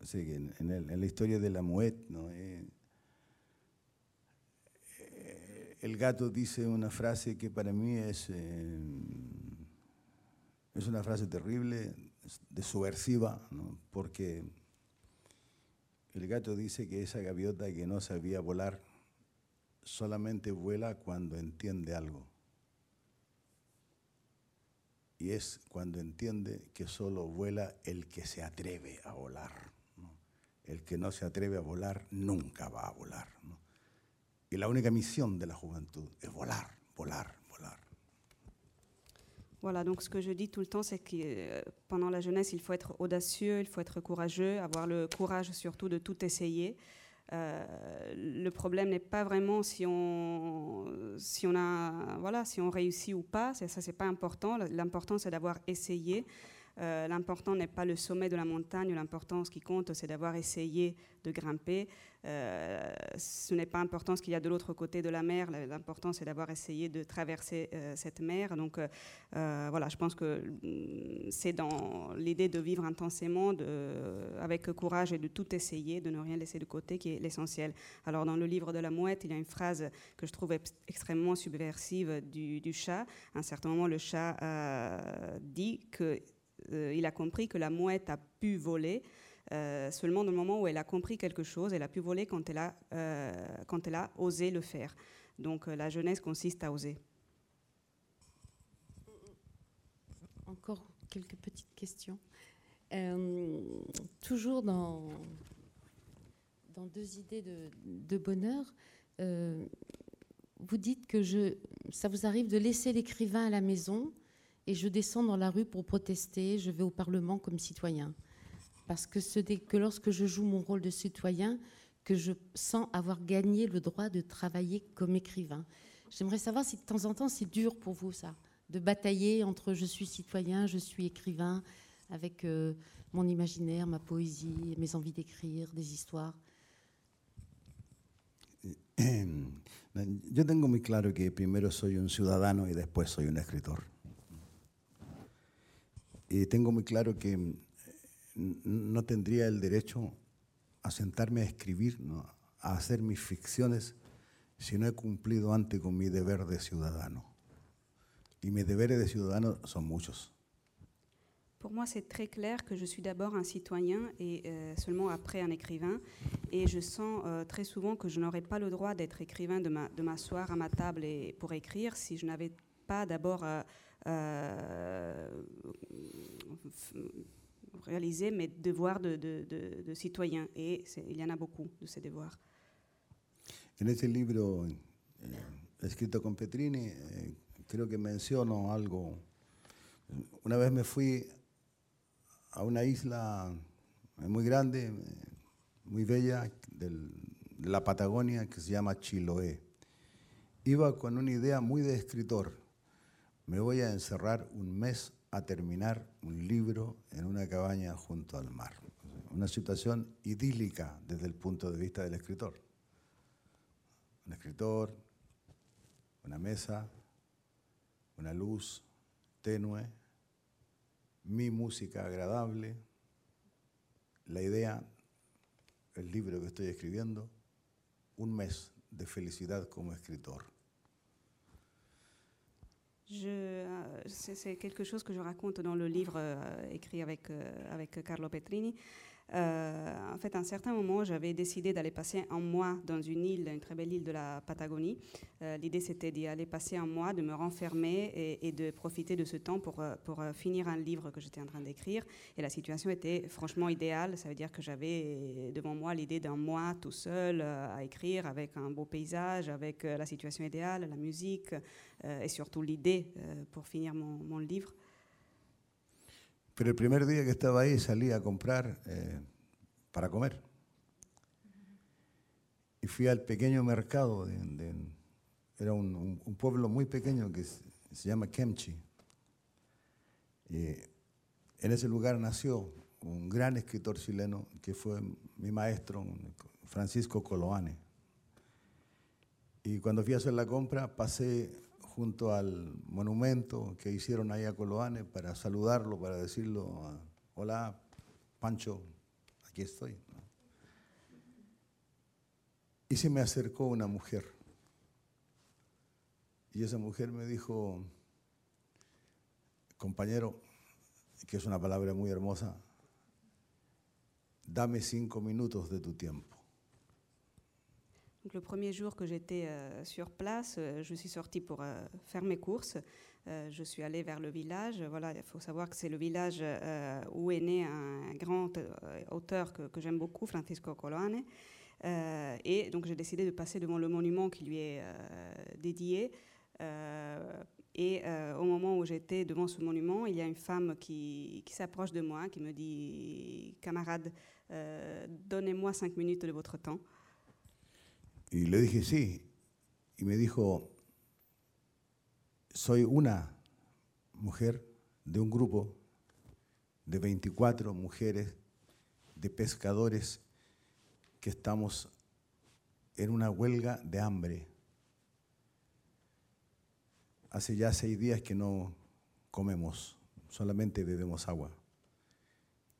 así que en, el- la historia de la Moet, ¿no? Eh, eh, el gato dice una frase que para mí es, eh, es una frase terrible, de subversiva, porque el gato dice que esa gaviota que no sabía volar solamente vuela cuando entiende algo. Y es cuando entiende que solo vuela el que se atreve a volar. ¿no? El que no se atreve a volar nunca va a volar. ¿no? Y la única misión de la juventud es volar, volar, volar. Voilà, donc ce que je dis tout le temps, c'est que euh, pendant la jeunesse, il faut être audacieux, il faut être courageux, avoir le courage surtout de tout essayer. Euh, le problème n'est pas vraiment si on, si on a, voilà, si on réussit ou pas. Ça, c'est pas important. L'important, c'est d'avoir essayé. Euh, l'important n'est pas le sommet de la montagne. L'important, ce qui compte, c'est d'avoir essayé de grimper. Euh, ce n'est pas important ce qu'il y a de l'autre côté de la mer. L'important, c'est d'avoir essayé de traverser euh, cette mer. Donc, voilà, je pense que mm, c'est dans l'idée de vivre intensément, avec courage et de tout essayer, de ne rien laisser de côté, qui est l'essentiel. Alors, dans le livre de la mouette, il y a une phrase que je trouve ex- extrêmement subversive du, chat. À un certain moment, le chat dit que euh, il a compris que la mouette a pu voler. euh, seulement dans le moment où elle a compris quelque chose, elle a pu voler quand elle a, euh, quand elle a osé le faire. Donc la jeunesse consiste à oser. Encore quelques petites questions. Toujours dans, dans deux idées de, de bonheur, vous dites que je, ça vous arrive de laisser l'écrivain à la maison et je descends dans la rue pour protester, je vais au Parlement comme citoyen. Parce que ce que lorsque je joue mon rôle de citoyen que je sens avoir gagné le droit de travailler comme écrivain. J'aimerais savoir si de temps en temps c'est dur pour vous ça, de batailler entre je suis citoyen, je suis écrivain, avec euh, mon imaginaire, ma poésie, mes envies d'écrire, des histoires. Yo tengo muy claro que primero soy un ciudadano y después soy un escritor. Y tengo muy claro que mm, no tendría el derecho a sentarme a escribir, ¿no? a hacer mis ficciones, si no he cumplido antes con mi deber de ciudadano. Y mis deberes de ciudadano son muchos. Pour moi, c'est très clair que je suis d'abord un citoyen et euh, seulement après un écrivain. Et je sens euh, très souvent que je n'aurais pas le droit d'être écrivain, de ma- de m'asseoir à ma table et, pour écrire si je n'avais pas d'abord euh, euh, réalisé mes devoirs de, de- de- de citoyen. Et il y en a beaucoup de ces devoirs. En ese libro eh, escrito con Petrini, eh, creo que menciono algo. Una vez me fui a una isla muy grande, eh, muy bella, de la Patagonia, que se llama Chiloé. Iba con una idea muy de escritor. Me voy a encerrar un mes a terminar un libro en una cabaña junto al mar. Una situación idílica desde el punto de vista del escritor un escritor, una mesa, una luz tenue, mi música agradable, la idea, el libro que estoy escribiendo, un mes de felicidad como escritor. Euh, c'est, c'est quelque chose que je raconte dans le livre euh, écrit avec, euh, avec Carlo Petrini. Euh, en fait, à un certain moment, j'avais décidé d'aller passer un mois dans une île, une très belle île de la Patagonie. Euh, l'idée, c'était d'y aller passer un mois, de me renfermer et, de profiter de ce temps pour, euh, finir un livre que j'étais en train d'écrire. Et la situation était franchement idéale. Ça veut dire que j'avais devant moi l'idée d'un mois tout seul à écrire, avec un beau paysage, avec la situation idéale, la musique et surtout l'idée pour finir mon livre. Pero el primer día que estaba ahí salí a comprar eh, para comer. Y fui al pequeño mercado, de, era un, pueblo muy pequeño que se, llama Kemchi. Y en ese lugar nació un gran escritor chileno que fue mi maestro, Francisco Coloane. Y cuando fui a hacer la compra, pasé junto al monumento que hicieron ahí a Coloane para saludarlo, para decirlo, hola Pancho, aquí estoy. Y se me acercó una mujer. Y esa mujer me dijo, compañero, que es una palabra muy hermosa, dame cinco minutos de tu tiempo. Donc, le premier jour que j'étais euh, sur place, euh, je suis sortie pour euh, faire mes courses. je suis allée vers le village. Voilà, il faut savoir que c'est le village où est né un grand auteur que, j'aime beaucoup, Francisco Coloane. et donc j'ai décidé de passer devant le monument qui lui est dédié. et au moment où j'étais devant ce monument, il y a une femme qui, qui s'approche de moi, qui me dit, camarade, donnez-moi cinq minutes de votre temps. Y le dije sí. Y me dijo, soy una mujer de un grupo de 24 mujeres de pescadores que estamos en una huelga de hambre. Hace ya seis días que no comemos, solamente bebemos agua.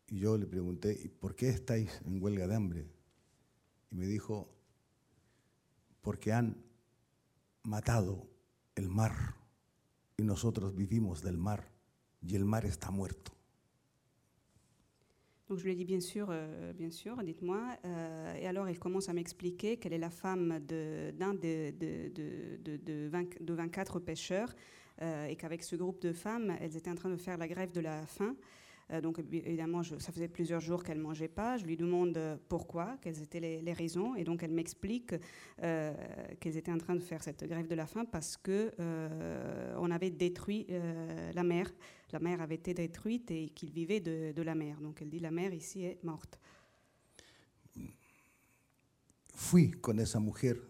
Y yo le pregunté, ¿y por qué estáis en huelga de hambre? Y me dijo, porque han matado el mar y nosotros vivimos del mar y el mar está muerto. Donc je lui ai dit bien sûr, euh, bien sûr, dites-moi. Euh, et alors elle commence à m'expliquer qu'elle est la femme d'un de, de, de, de, 20, de 24 pêcheurs euh, et qu'avec ce groupe de femmes, elles étaient en train de faire la grève de la faim. Euh, donc évidemment, ça faisait plusieurs jours qu'elle ne mangeait pas. Je lui demande euh, pourquoi, quelles étaient les, raisons. Et donc elle m'explique euh, qu'elles étaient en train de faire cette grève de la faim parce que on avait détruit la mer. La mer avait été détruite et qu'ils vivaient de, la mer. Donc elle dit la mer ici est morte. Fui con esa mujer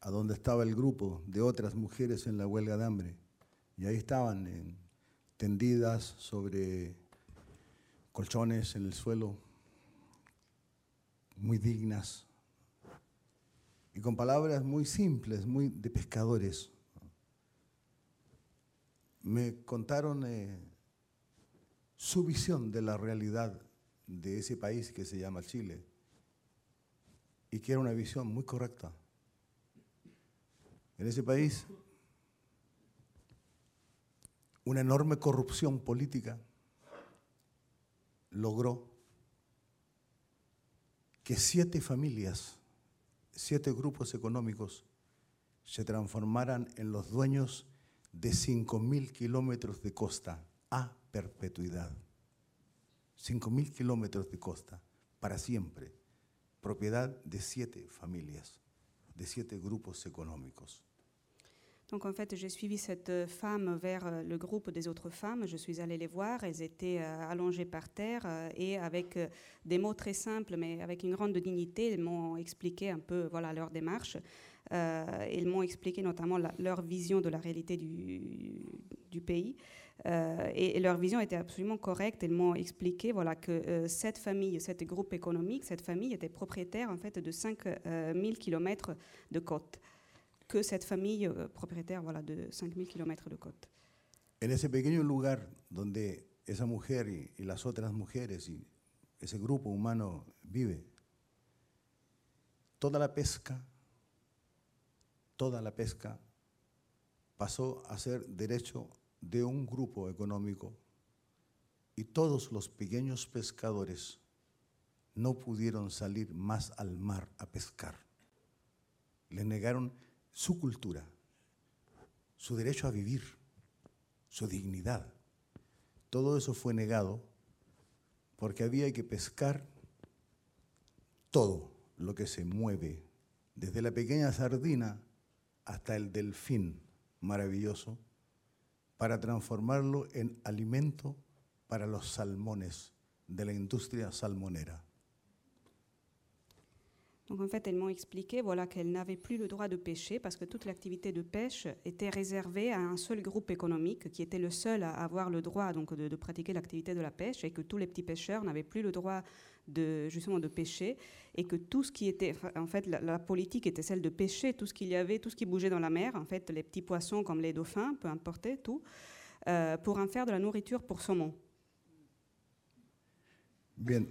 a donde estaba el grupo de otras mujeres en la huelga de hambre. Y ahí estaban tendidas sobre colchones en el suelo, muy dignas, y con palabras muy simples, muy de pescadores. Me contaron eh, su visión de la realidad de ese país que se llama Chile y que era una visión muy correcta. En ese país, una enorme corrupción política logró que siete familias, siete grupos económicos se transformaran en los dueños de 5.000 kilómetros de costa a perpetuidad. 5.000 kilómetros de costa para siempre, propiedad de siete familias, de siete grupos económicos. Donc en fait, j'ai suivi cette femme vers euh, le groupe des autres femmes. Je suis allée les voir. Elles étaient euh, allongées par terre euh, et avec des mots très simples, mais avec une grande dignité, elles m'ont expliqué un peu voilà leur démarche. Euh, ils m'ont expliqué notamment leur vision de la réalité du, pays. et, leur vision était absolument correcte. Ils m'ont expliqué voilà, que cette famille, cet groupe économique, cette famille était propriétaire en fait de 5000 km de côte que cette famille euh, propriétaire voilà, de 5000 km de côte. En ese pequeño lugar donde esa mujer y, y, las otras mujeres y ese grupo humano vive, toda la pesca, toda la pesca pasó a ser derecho de un grupo económico y todos los pequeños pescadores no pudieron salir más al mar a pescar. Les negaron su cultura, su derecho a vivir, su dignidad. Todo eso fue negado porque había que pescar todo lo que se mueve, desde la pequeña sardina hasta el delfín maravilloso, para transformarlo en alimento para los salmones de la industria salmonera. Donc en fait, elles m'ont expliqué voilà, qu'elles n'avaient plus le droit de pêcher parce que toute l'activité de pêche était réservée à un seul groupe économique qui était le seul à avoir le droit donc, de, pratiquer l'activité de la pêche et que tous les petits pêcheurs n'avaient plus le droit de, justement de pêcher et que tout ce qui était, en fait, la, la politique était celle de pêcher tout ce qu'il y avait, tout ce qui bougeait dans la mer, en fait, les petits poissons comme les dauphins, peu importe, tout, euh, pour en faire de la nourriture pour saumon. Bien,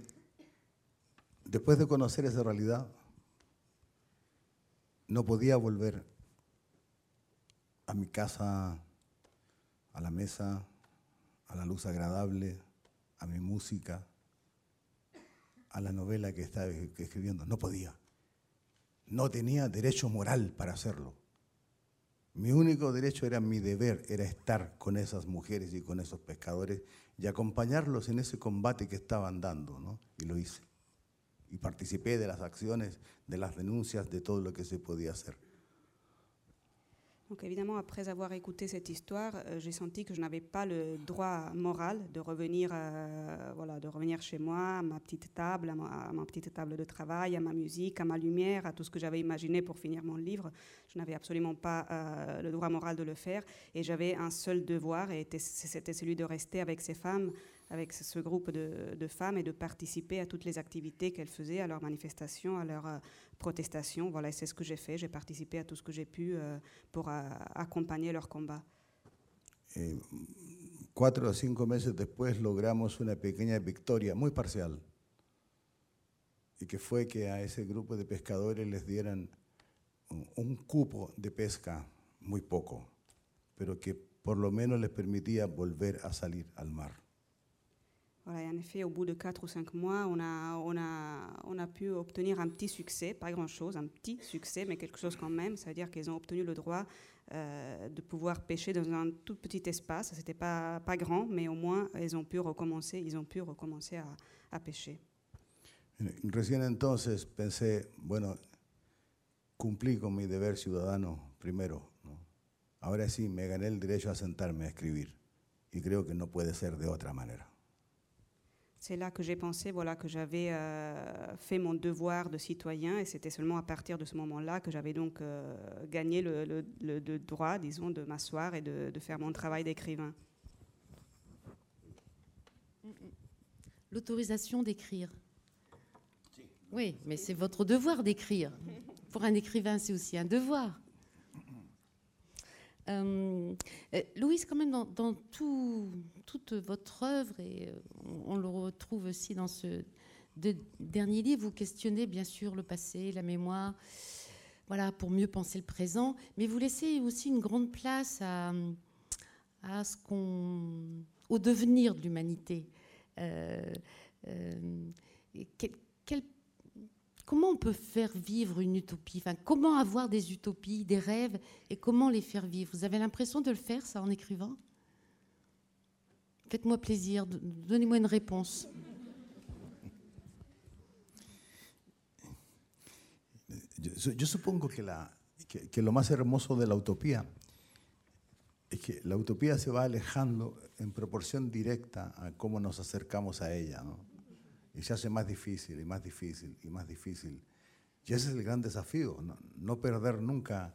después de conocer esa realidad, no podía volver a mi casa, a la mesa, a la luz agradable, a mi música, a la novela que estaba escribiendo. No podía. No tenía derecho moral para hacerlo. Mi único derecho era mi deber, era estar con esas mujeres y con esos pescadores y acompañarlos en ese combate que estaban dando, ¿no? Y lo hice. Y participé de las acciones, de las denuncias, de todo lo que se podía hacer. Donc évidemment, après avoir écouté cette histoire, euh, j'ai senti que je n'avais pas le droit moral de revenir, euh, voilà, de revenir chez moi, à ma petite table, à ma, petite table de travail, à ma musique, à ma lumière, à tout ce que j'avais imaginé pour finir mon livre. Je n'avais absolument pas euh, le droit moral de le faire et j'avais un seul devoir et était- c'était celui de rester avec ces femmes, avec ce groupe de, de femmes et de participer à toutes les activités qu'elles faisaient, à leurs manifestations, à leurs euh, protestations. Voilà, c'est ce que j'ai fait. J'ai participé à tout ce que j'ai pu euh, pour euh, accompagner leur combat. Eh, cuatro o cinco meses después logramos una pequeña victoria, muy parcial, y que fue que a ese grupo de pescadores les dieran un cupo de pesca, muy poco, pero que por lo menos les permitía volver a salir al mar. En effet, au bout de 4 ou 5 mois, on a, pu obtenir un petit succès, pas grand-chose, un petit succès, mais quelque chose quand même. C'est-à-dire qu'ils ont obtenu le droit euh, de pouvoir pêcher dans un tout petit espace. C'était pas, pas grand, mais au moins, ils ont pu recommencer, ils ont pu recommencer à, à pêcher. Recién entonces pensé, bueno, cumplí con mi deber ciudadano primero. ¿no? Ahora sí, me gané el derecho a sentarme a escribir y creo que no puede ser de otra manera. C'est là que j'ai pensé voilà, que j'avais euh, fait mon devoir de citoyen et c'était seulement à partir de ce moment-là que j'avais donc euh, gagné le, droit, disons, de m'asseoir et de faire mon travail d'écrivain. L'autorisation d'écrire. Oui, mais c'est votre devoir d'écrire. Pour un écrivain, c'est aussi un devoir. Euh, euh, Louise, quand même, dans, dans tout- toute votre œuvre, et euh, on, le retrouve aussi dans ce de- dernier livre, vous questionnez bien sûr le passé, la mémoire, voilà, pour mieux penser le présent, mais vous laissez aussi une grande place à, ce qu'on, au devenir de l'humanité. Comment on peut faire vivre une utopie? Comment avoir des utopies, des rêves, et comment les faire vivre? Vous avez l'impression de le faire, ça, en écrivant? Faites-moi plaisir, donnez-moi une réponse. Yo, su- yo supongo que, que, lo más hermoso de la utopía es que la utopía se va alejando en proporción directa a cómo nos acercamos a ella. Y se hace más difícil y más difícil y más difícil. Y ese es el gran desafío, no, no perder nunca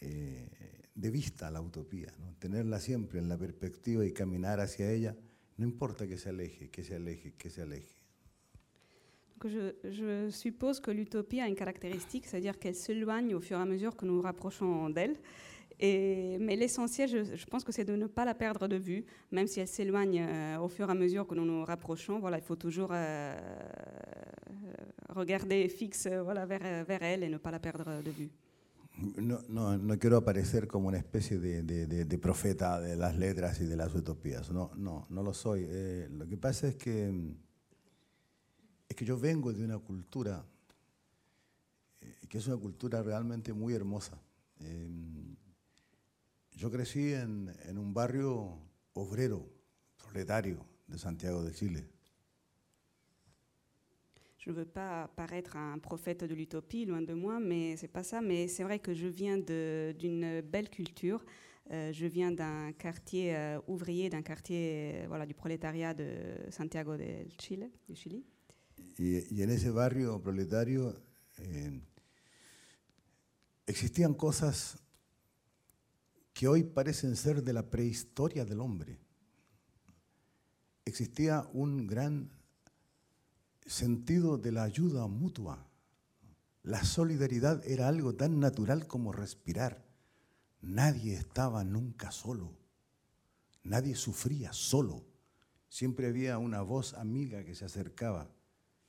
eh, de vista la utopía, ¿no? tenerla siempre en la perspectiva y caminar hacia ella, no importa que se aleje, que se aleje, que se aleje. Je, je suppose que l'utopie a une caractéristique, c'est-à-dire qu'elle s'éloigne au fur et à mesure que nous nous rapprochons d'elle. Mais l'essentiel, je, pense que c'est de ne pas la perdre de vue, même si elle s'éloigne euh, au fur et à mesure que nous nous rapprochons. Voilà, il faut toujours euh, regarder fixe euh, voilà, vers, vers elle et ne pas la perdre de vue. No, no, no quiero aparecer como una especie de, de- de- de profeta de las letras y de las utopías. No, no, no lo soy. Eh, lo que pasa es que es que yo vengo de una cultura eh, que es una cultura realmente muy hermosa. Eh, yo crecí en, en un barrio obrero, proletario de Santiago de Chile. Je ne veux pas paraître un prophète de l'utopie, loin de moi, mais c'est pas ça. Mais c'est vrai que je viens de- d'une belle culture. Euh, je viens d'un quartier euh, ouvrier, d'un quartier euh, voilà, du prolétariat de Santiago de Chile, du Chili. Y, y en ese barrio proletario eh, existían cosas que hoy parecen ser de la prehistoria del hombre. Existía un gran sentido de la ayuda mutua. La solidaridad era algo tan natural como respirar. Nadie estaba nunca solo. Nadie sufría solo. Siempre había una voz amiga que se acercaba.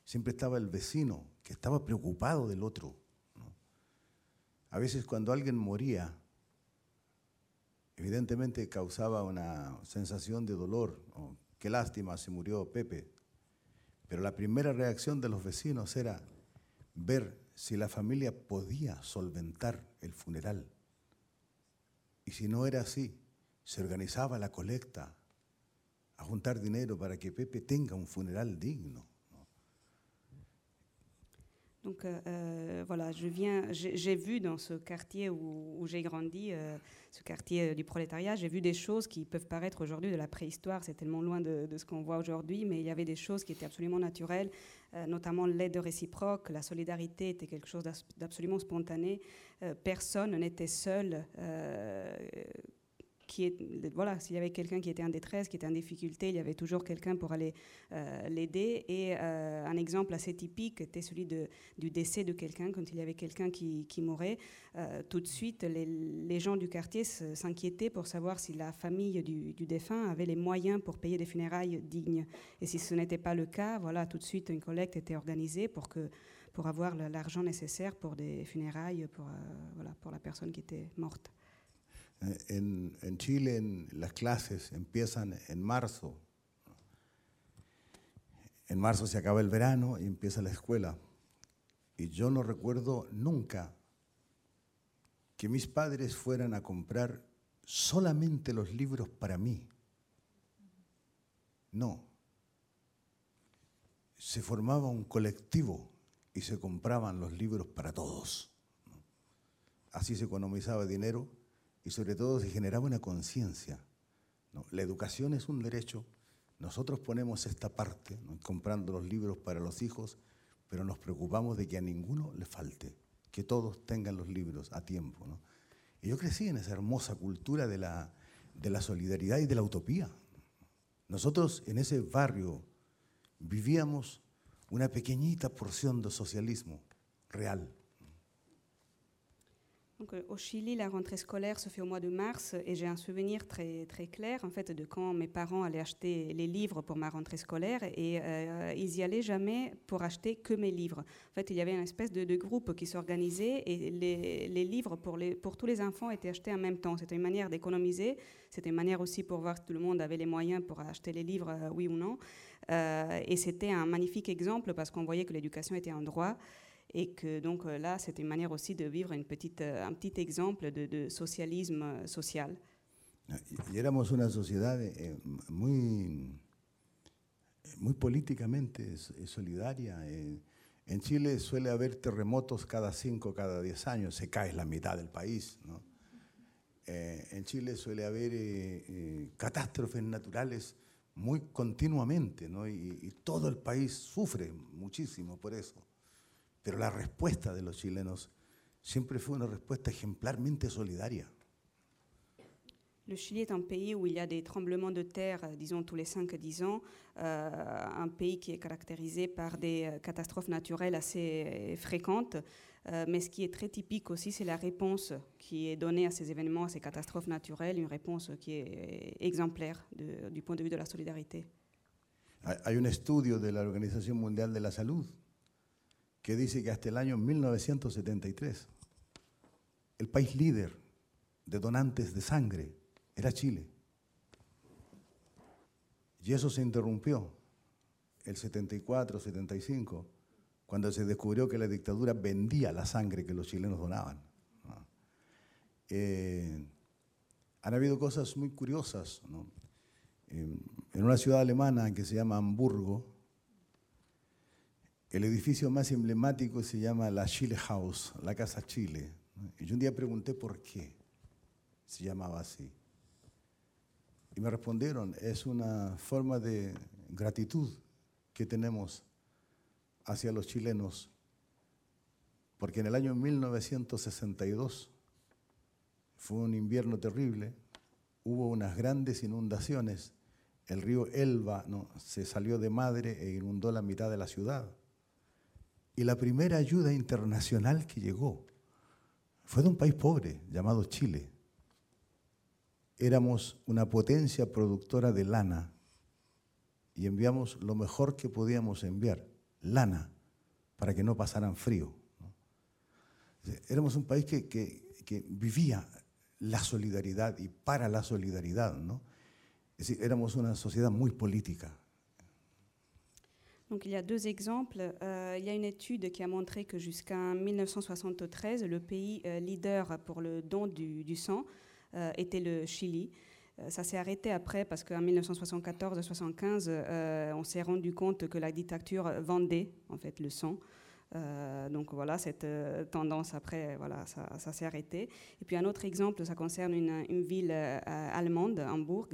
Siempre estaba el vecino que estaba preocupado del otro. A veces cuando alguien moría, evidentemente causaba una sensación de dolor. ¿no? Qué lástima, se murió Pepe. Pero la primera reacción de los vecinos era ver si la familia podía solventar el funeral. Y si no era así, se organizaba la colecta a juntar dinero para que Pepe tenga un funeral digno. Donc euh, euh, voilà, je viens, j'ai vu dans ce quartier où, j'ai grandi, euh, ce quartier du prolétariat, j'ai vu des choses qui peuvent paraître aujourd'hui de la préhistoire, c'est tellement loin de, ce qu'on voit aujourd'hui, mais il y avait des choses qui étaient absolument naturelles, notamment l'aide réciproque, la solidarité était quelque chose d'abs- d'absolument spontané, personne n'était seul. Voilà, s'il y avait quelqu'un qui était en détresse, qui était en difficulté, il y avait toujours quelqu'un pour aller euh, l'aider. Et euh, un exemple assez typique était celui du décès de quelqu'un, quand il y avait quelqu'un qui, mourait. euh, tout de suite, les, gens du quartier s'inquiétaient pour savoir si la famille du, du défunt avait les moyens pour payer des funérailles dignes. Et si ce n'était pas le cas, voilà, tout de suite, une collecte était organisée pour, que, pour avoir l'argent nécessaire pour des funérailles pour, voilà, pour la personne qui était morte. En Chile en- las clases empiezan en marzo. En marzo se acaba el verano y empieza la escuela. Y yo no recuerdo nunca que mis padres fueran a comprar solamente los libros para mí. No. Se formaba un colectivo y se compraban los libros para todos. Así se economizaba dinero y sobre todo se generaba una conciencia. La educación es un derecho, nosotros ponemos esta parte, comprando los libros para los hijos, pero nos preocupamos de que a ninguno le falte, que todos tengan los libros a tiempo. Y yo crecí en esa hermosa cultura de la, de la solidaridad y de la utopía. Nosotros en ese barrio vivíamos una pequeñita porción de socialismo real. Euh, au Chili, la rentrée scolaire se fait au mois de mars et j'ai un souvenir très, très clair en fait de quand mes parents allaient acheter les livres pour ma rentrée scolaire et euh, ils y allaient jamais pour acheter que mes livres. En fait, il y avait une espèce de, groupe qui s'organisait et les, livres pour, tous les enfants étaient achetés en même temps. C'était une manière d'économiser, c'était une manière aussi pour voir si tout le monde avait les moyens pour acheter les livres, euh, oui ou non. Et c'était un magnifique exemple parce qu'on voyait que l'éducation était un droit et que donc euh, là, c'était une manière aussi de vivre une petite, euh, un petit exemple de, de socialisme euh, social. Y éramos una sociedad eh, muy, muy políticamente eh, solidaria. eh. En Chile suele haber terremotos cada cinco, cada diez años, se cae la mitad del país. ¿no? Eh, en Chile suele haber eh, eh, catástrofes naturales muy continuamente, ¿no? y, y todo el país sufre muchísimo por eso. Pero la respuesta de los chilenos siempre fue una respuesta ejemplarmente solidaria. Le Chili est un pays où il y a des tremblements de terre, disons tous les 5 à 10 ans, euh, un pays qui est caractérisé par des euh, catastrophes naturelles assez euh, fréquentes. Euh, mais ce qui est très typique aussi, c'est la réponse qui est donnée à ces événements, à ces catastrophes naturelles, une réponse qui est exemplaire de- du point de vue de la solidarité. Hay hay un estudio de la Organización Mundial de la Salud que dice que hasta el año 1973 el país líder de donantes de sangre era Chile. Y eso se interrumpió el 74, 75, cuando se descubrió que la dictadura vendía la sangre que los chilenos donaban. Eh, han habido cosas muy curiosas. En una ciudad alemana que se llama Hamburgo, el edificio más emblemático se llama la Chile House, la Casa Chile. Y yo un día pregunté por qué se llamaba así. Y me respondieron, es una forma de gratitud que tenemos hacia los chilenos, porque en el año 1962 fue un invierno terrible, hubo unas grandes inundaciones, el río Elba se salió de madre e inundó la mitad de la ciudad. Y la primera ayuda internacional que llegó fue de un país pobre llamado Chile. Éramos una potencia productora de lana y enviamos lo mejor que podíamos enviar, lana, para que no pasaran frío. Éramos un país que, que, vivía la solidaridad y para la solidaridad. ¿no? Éramos una sociedad muy política. Donc il y a deux exemples. Euh, il y a une étude qui a montré que jusqu'en 1973, le pays euh, leader pour le don du, sang euh, était le Chili. Ça s'est arrêté après parce qu'en 1974-75, euh, on s'est rendu compte que la dictature vendait en fait le sang. Donc voilà, cette tendance après, voilà, ça, s'est arrêté. Et puis un autre exemple, ça concerne une, ville allemande, Hambourg,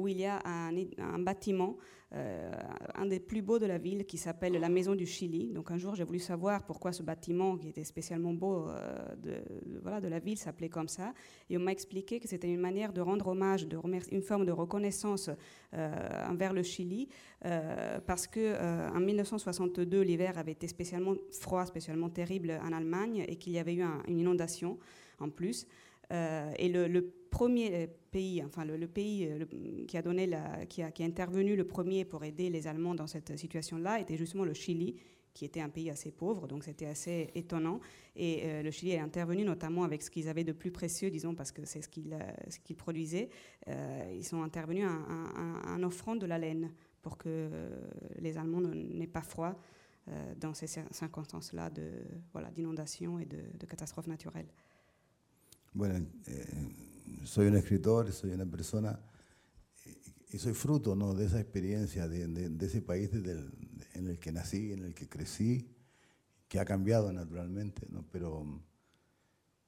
où il y a un, bâtiment, euh, un des plus beaux de la ville, qui s'appelle la Maison du Chili. Donc un jour, j'ai voulu savoir pourquoi ce bâtiment, qui était spécialement beau euh, de, voilà, de la ville, s'appelait comme ça. Et on m'a expliqué que c'était une manière de rendre hommage, de une forme de reconnaissance euh, envers le Chili, parce que en 1962, l'hiver avait été spécialement froid, spécialement terrible en Allemagne, et qu'il y avait eu un, une inondation en plus. Et le, premier pays, enfin le, le pays euh, qui a donné la, qui a, qui a intervenu le premier pour aider les Allemands dans cette situation-là était justement le Chili, qui était un pays assez pauvre, donc c'était assez étonnant. Et euh, le Chili est intervenu notamment avec ce qu'ils avaient de plus précieux, disons, parce que c'est ce qu'ils euh, qu produisaient. Euh, ils sont intervenus en, en, en, offrant de la laine pour que les Allemands n'aient pas froid euh, dans ces circonstances-là d'inondation voilà, et de, de catastrophes naturelles. Eh, soy un escritor, soy una persona y soy fruto ¿no? de esa experiencia, de, ese país el, en el que nací, en el que crecí, que ha cambiado naturalmente, ¿no? pero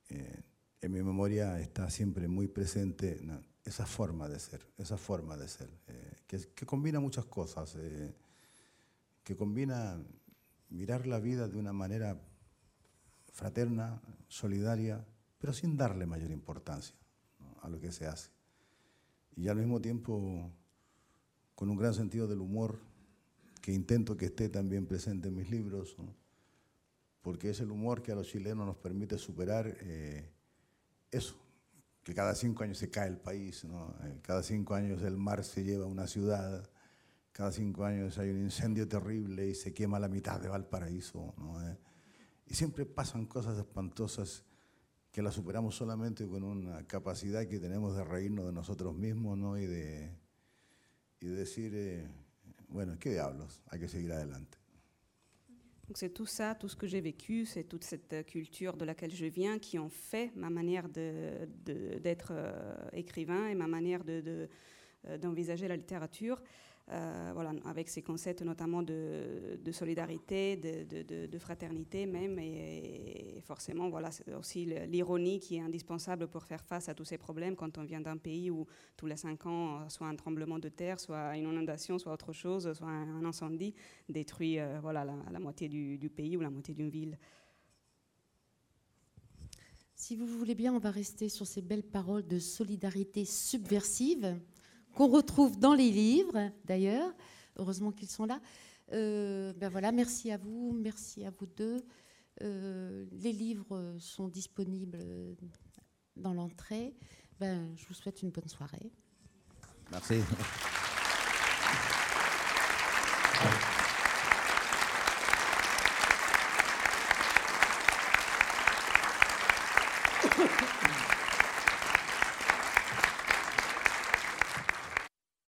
eh, en mi memoria está siempre muy presente esa forma de ser, esa forma de ser, eh, que, combina muchas cosas, eh, que combina mirar la vida de una manera fraterna, solidaria, pero sin darle mayor importancia. A lo que se hace. Y al mismo tiempo con un gran sentido del humor que intento que esté también presente en mis libros, porque es el humor que a los chilenos nos permite superar eh, eso, que cada cinco años se cae el país, eh, cada cinco años el mar se lleva a una ciudad, cada cinco años hay un incendio terrible y se quema la mitad de Valparaíso. Eh, y siempre pasan cosas espantosas que la superamos solamente con una capacidad que tenemos de reírnos de nosotros mismos ¿no? y, de, y de decir, eh, bueno, ¿qué diablos? Hay que seguir adelante. Donc c'est tout ça, tout ce que j'ai vécu, c'est toute cette culture de laquelle je viens qui ont fait ma manière d'être de, de, euh, écrivain et ma manière d'envisager de, la littérature. Euh, voilà, avec ces concepts notamment de, solidarité, de, fraternité même, et, forcément, voilà, aussi l'ironie qui est indispensable pour faire face à tous ces problèmes quand on vient d'un pays où tous les cinq ans, soit un tremblement de terre, soit une inondation, soit autre chose, soit un, incendie détruit euh, voilà, la, moitié du pays ou la moitié d'une ville. Si vous voulez bien, on va rester sur ces belles paroles de solidarité subversive qu'on retrouve dans les livres, d'ailleurs. Heureusement qu'ils sont là. Euh, ben voilà, merci à vous, merci à vous deux. Euh, les livres sont disponibles dans l'entrée. Ben, je vous souhaite une bonne soirée. Merci.